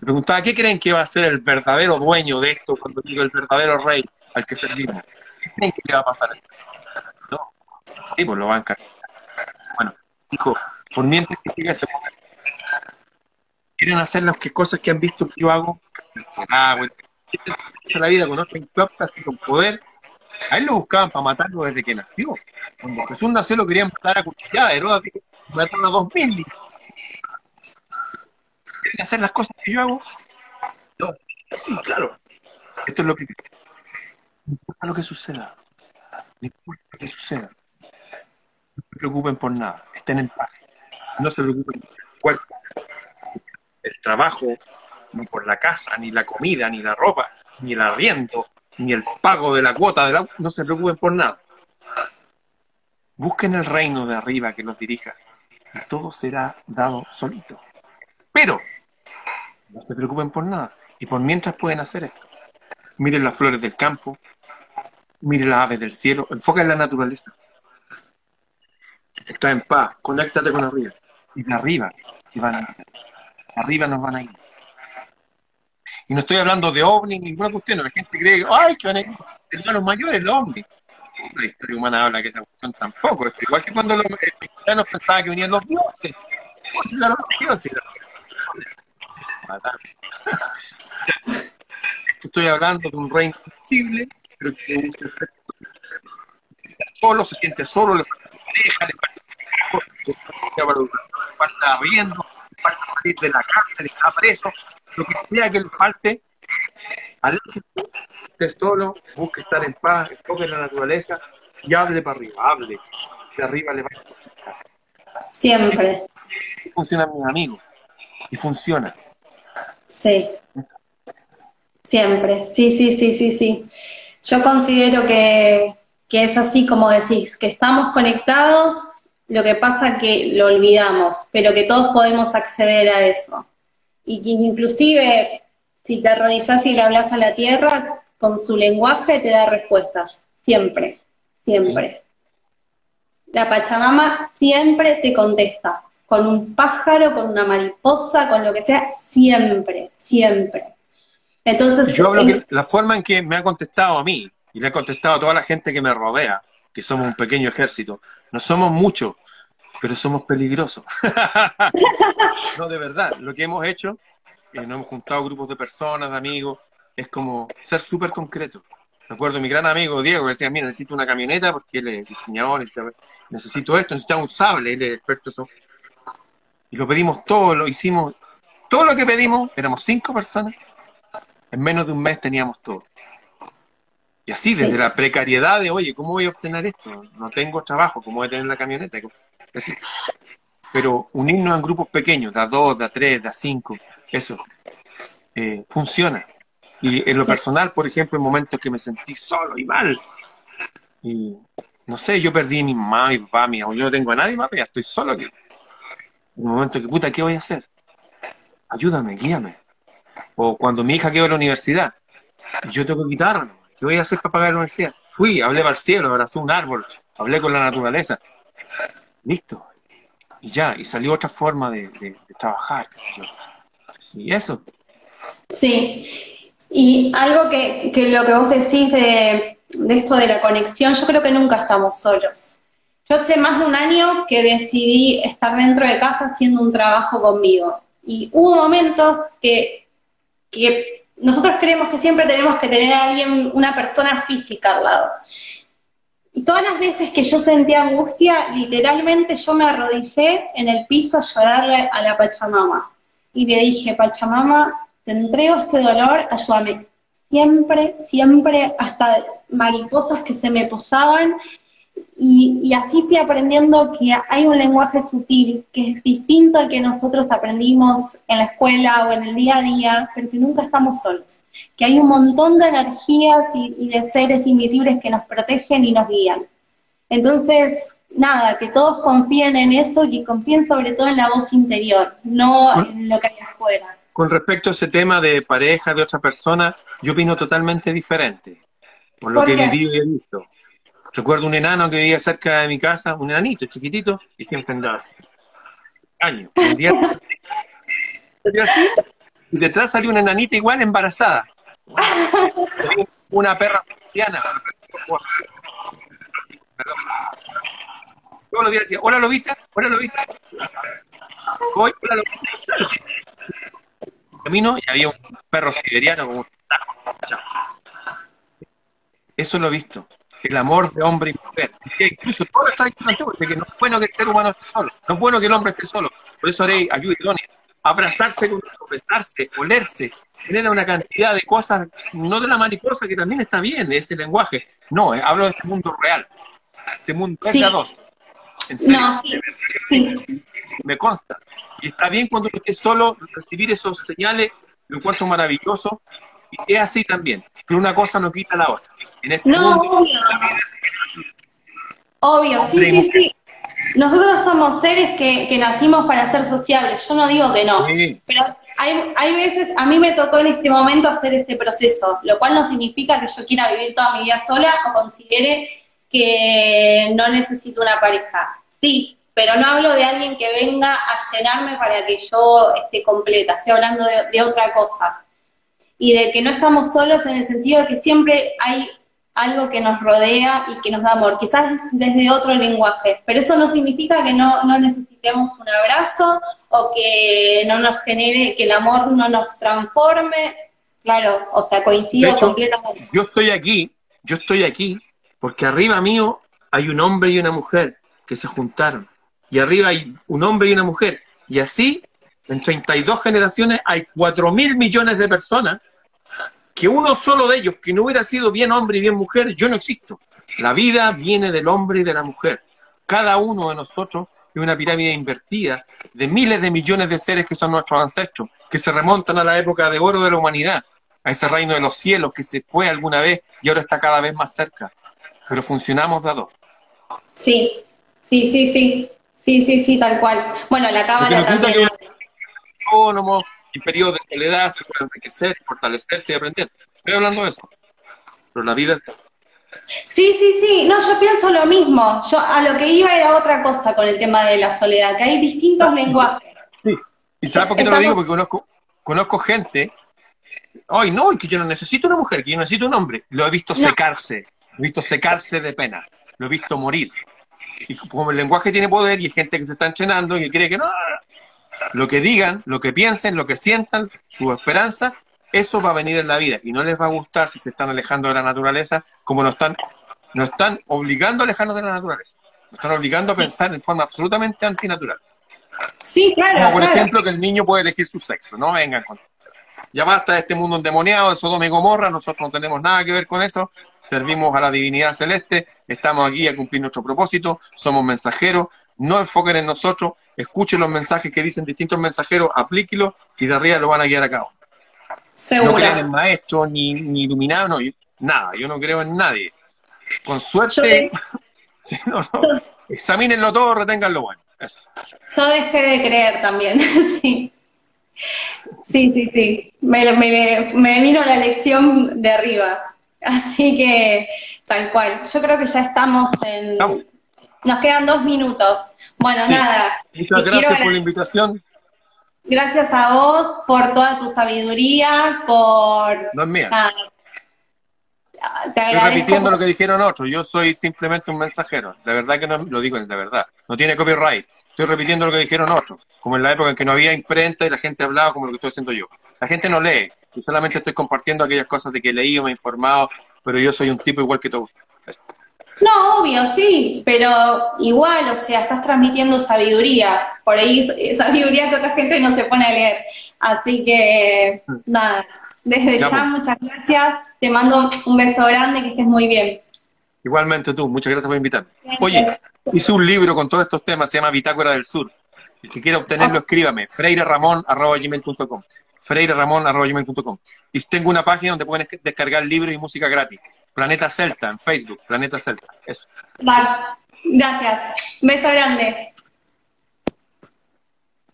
le preguntaba, ¿qué creen que va a ser el verdadero dueño de esto cuando digo el verdadero rey al que servimos? ¿Qué creen que le va a pasar? No, sí, pues lo van a. Bueno, dijo, por mientras que llega ese momento, quieren hacer las cosas que han visto que yo hago, ah, la vida con otra impactas y con poder, a él lo buscaban para matarlo desde que nació. Cuando Jesús nació lo querían matar a cuchillada, Herodes mataron a dos mil. ¿Quieren hacer las cosas que yo hago? No, sí, claro. Esto es lo que No importa lo que suceda. No importa lo que suceda. No se preocupen por nada. Estén en paz. No se preocupen por el el trabajo, ni por la casa, ni la comida, ni la ropa, ni el arriendo, ni el pago de la cuota de la... No se preocupen por nada. Busquen el reino de arriba que los dirija y todo será dado solito. Pero no se preocupen por nada. Y por mientras pueden hacer esto. Miren las flores del campo, miren las aves del cielo, enfoca en la naturaleza. Está en paz, conéctate con arriba. Y de arriba, y van a, arriba nos van a ir. Y no estoy hablando de ovni, ninguna cuestión. La gente cree, ay, que van a ir hermanos mayores, los ovnis. La historia humana habla que esa cuestión tampoco. Igual que cuando los mexicanos pensaban que venían los dioses. Los dioses. Estoy hablando de un reino invisible, pero que solo, se siente solo, le falta pareja, le falta, le falta arriendo, le falta salir de la cárcel, está preso, lo que sea que le falte, aléjese, esté solo, busque estar en paz, enfoque en la naturaleza y hable para arriba, hable. De arriba le va a Siempre. Funciona mi amigo. Y funciona. Sí. Siempre. Sí, sí, sí, sí, sí. Yo considero que, que es así como decís, que estamos conectados, lo que pasa que lo olvidamos, pero que todos podemos acceder a eso. Y que inclusive si te arrodillas y le hablas a la tierra, con su lenguaje te da respuestas, siempre, siempre. La Pachamama siempre te contesta, con un pájaro, con una mariposa, con lo que sea, siempre, siempre. Entonces, yo hablo que la forma en que me ha contestado a mí y le ha contestado a toda la gente que me rodea, que somos un pequeño ejército, no somos muchos, pero somos peligrosos. no, de verdad, lo que hemos hecho, eh, nos hemos juntado grupos de personas, de amigos, es como ser súper concreto. Recuerdo mi gran amigo Diego que decía, mira, necesito una camioneta porque él es diseñador, necesito esto, necesito un sable, él es experto eso. Y lo pedimos todo, lo hicimos, todo lo que pedimos, éramos cinco personas, en menos de un mes teníamos todo. Y así, desde la precariedad de, oye, ¿cómo voy a obtener esto? No tengo trabajo, ¿cómo voy a tener la camioneta? Pero unirnos en grupos pequeños, de a dos, de a tres, de a cinco, eso eh, funciona. Y en lo personal, por ejemplo, en momentos que me sentí solo y mal, y no sé, yo perdí a mi mamá, mi papá, mi yo no tengo a nadie más, ya estoy solo aquí. En un momento que, puta, ¿qué voy a hacer? Ayúdame, guíame. O cuando mi hija quedó en la universidad, yo tengo guitarra, ¿qué voy a hacer para pagar la universidad? Fui, hablé para el cielo, abrazé un árbol, hablé con la naturaleza. Listo. Y ya, y salió otra forma de, trabajar, qué sé yo. Y eso. Sí, y algo que, que lo que vos decís de, de, esto de la conexión, yo creo que nunca estamos solos. Yo hace más de un año que decidí estar dentro de casa haciendo un trabajo conmigo. Y hubo momentos que, que nosotros creemos que siempre tenemos que tener a alguien, una persona física al lado. Y todas las veces que yo sentía angustia, literalmente yo me arrodillé en el piso a llorarle a la Pachamama. Y le dije, Pachamama, te entrego este dolor, ayúdame. Siempre, siempre, hasta mariposas que se me posaban. Y, así fui aprendiendo que hay un lenguaje sutil, que es distinto al que nosotros aprendimos en la escuela o en el día a día, pero que nunca estamos solos. Que hay un montón de energías y, y de seres invisibles que nos protegen y nos guían. Entonces, nada, que todos confíen en eso y que confíen sobre todo en la voz interior, no en lo que hay afuera. Con respecto a ese tema de pareja, de otra persona, yo opino totalmente diferente, por lo que he vivido y he visto. Recuerdo un enano que vivía cerca de mi casa, un enanito chiquitito, y siempre andaba así. Años. Un día así, y detrás salió una enanita igual embarazada. Una perra cristiana. Todos los días decía, hola lobita, hola lobita. Voy, hola lobita camino y había un perro siberiano con un Eso lo he visto. El amor de hombre y mujer. incluso todo está de que no es bueno que el ser humano esté solo. No es bueno que el hombre esté solo. Por eso haré ayuda idónea. Abrazarse con otro, besarse, olerse, genera una cantidad de cosas, no de la mariposa, que también está bien ese lenguaje. No, eh, hablo de este mundo real. Este mundo es Sí. de a dos. En serio, No, sí, sí. me consta. Y está bien cuando uno esté solo, recibir esos señales, lo encuentro maravilloso. Y es así también. Pero una cosa no quita la otra. En este No, mundo, obvio. Obvio, sí, sí, sí. Nosotros somos seres que, que nacimos para ser sociables. Yo no digo que no. Sí. Pero hay, hay veces, a mí me tocó en este momento hacer ese proceso, lo cual no significa que yo quiera vivir toda mi vida sola o considere que no necesito una pareja. Sí, pero no hablo de alguien que venga a llenarme para que yo esté completa. Estoy hablando de, de otra cosa. Y de que no estamos solos en el sentido de que siempre hay algo que nos rodea y que nos da amor, quizás desde otro lenguaje, pero eso no significa que no, no necesitemos un abrazo o que no nos genere, que el amor no nos transforme. Claro, o sea, coincido hecho, completamente. Yo estoy aquí, yo estoy aquí, porque arriba mío hay un hombre y una mujer que se juntaron. Y arriba hay un hombre y una mujer. Y así, en 32 generaciones, hay 4 mil millones de personas que uno solo de ellos, que no hubiera sido bien hombre y bien mujer, yo no existo. La vida viene del hombre y de la mujer. Cada uno de nosotros es una pirámide invertida de miles de millones de seres que son nuestros ancestros, que se remontan a la época de oro de la humanidad, a ese reino de los cielos que se fue alguna vez y ahora está cada vez más cerca. Pero funcionamos de a dos. Sí, sí, sí, sí, sí, sí, sí, tal cual. Bueno, la cámara que en periodos de soledad se puede enriquecer, fortalecerse y aprender. Estoy hablando de eso. Pero la vida Sí, sí, sí, no, yo pienso lo mismo. Yo a lo que iba era otra cosa con el tema de la soledad, que hay distintos lenguajes. Sí. ¿Y sabes por qué te lo digo? Porque conozco, conozco gente. Ay, no, es que yo no necesito una mujer, que yo necesito un hombre. Lo he visto No. secarse, lo he visto secarse de pena, lo he visto morir. Y como el lenguaje tiene poder y hay gente que se está entrenando y que cree que no, lo que digan, lo que piensen, lo que sientan, su esperanza, eso va a venir en la vida y no les va a gustar si se están alejando de la naturaleza, como nos están, nos están obligando a alejarnos de la naturaleza. Nos están obligando a pensar en forma absolutamente antinatural. Sí, claro, Como por claro. ejemplo que el niño puede elegir su sexo, no vengan con... Ya basta de este mundo endemoniado de Sodoma y Gomorra, nosotros no tenemos nada que ver con eso, servimos a la divinidad celeste, estamos aquí a cumplir nuestro propósito, somos mensajeros, no enfoquen en nosotros, escuchen los mensajes que dicen distintos mensajeros, aplíquenlos y de arriba lo van a guiar a cabo. No crean en maestros, ni, ni iluminados, no, yo- nada, yo no creo en nadie. Con suerte, sí, no, no, examínenlo todo, reténganlo bueno. Eso. yo dejé de creer también, sí. Sí, sí, sí. Me, me, me vino la lección de arriba. Así que, tal cual. Yo creo que ya estamos en... Estamos. Nos quedan dos minutos. Bueno, Sí. nada. Muchas quiero gracias por la invitación, Gracias a vos por toda tu sabiduría, por... no es mía. nada. Te Estoy agradezco. repitiendo lo que dijeron otros. Yo soy simplemente un mensajero. De verdad que no lo digo de verdad. No tiene copyright. Estoy repitiendo lo que dijeron otros. Como en la época en que no había imprenta y la gente hablaba como lo que estoy haciendo yo. La gente no lee. Yo solamente estoy compartiendo aquellas cosas de que he leído, me he informado, pero yo soy un tipo igual que todos. No, obvio, sí, pero igual, o sea, estás transmitiendo sabiduría, por ahí sabiduría que otra gente no se pone a leer. Así que, nada, desde Ya, ya, pues. muchas gracias, te mando un beso grande, que estés muy bien. Igualmente tú. Muchas gracias por invitarme. Oye, hice un libro con todos estos temas, se llama Bitácora del Sur. El que quiera obtenerlo, escríbame, freireramon.com. freireramon.com. Y tengo una página donde pueden esc- descargar libros y música gratis. Planeta Celta, en Facebook, Planeta Celta. Eso. Vale, gracias, beso grande.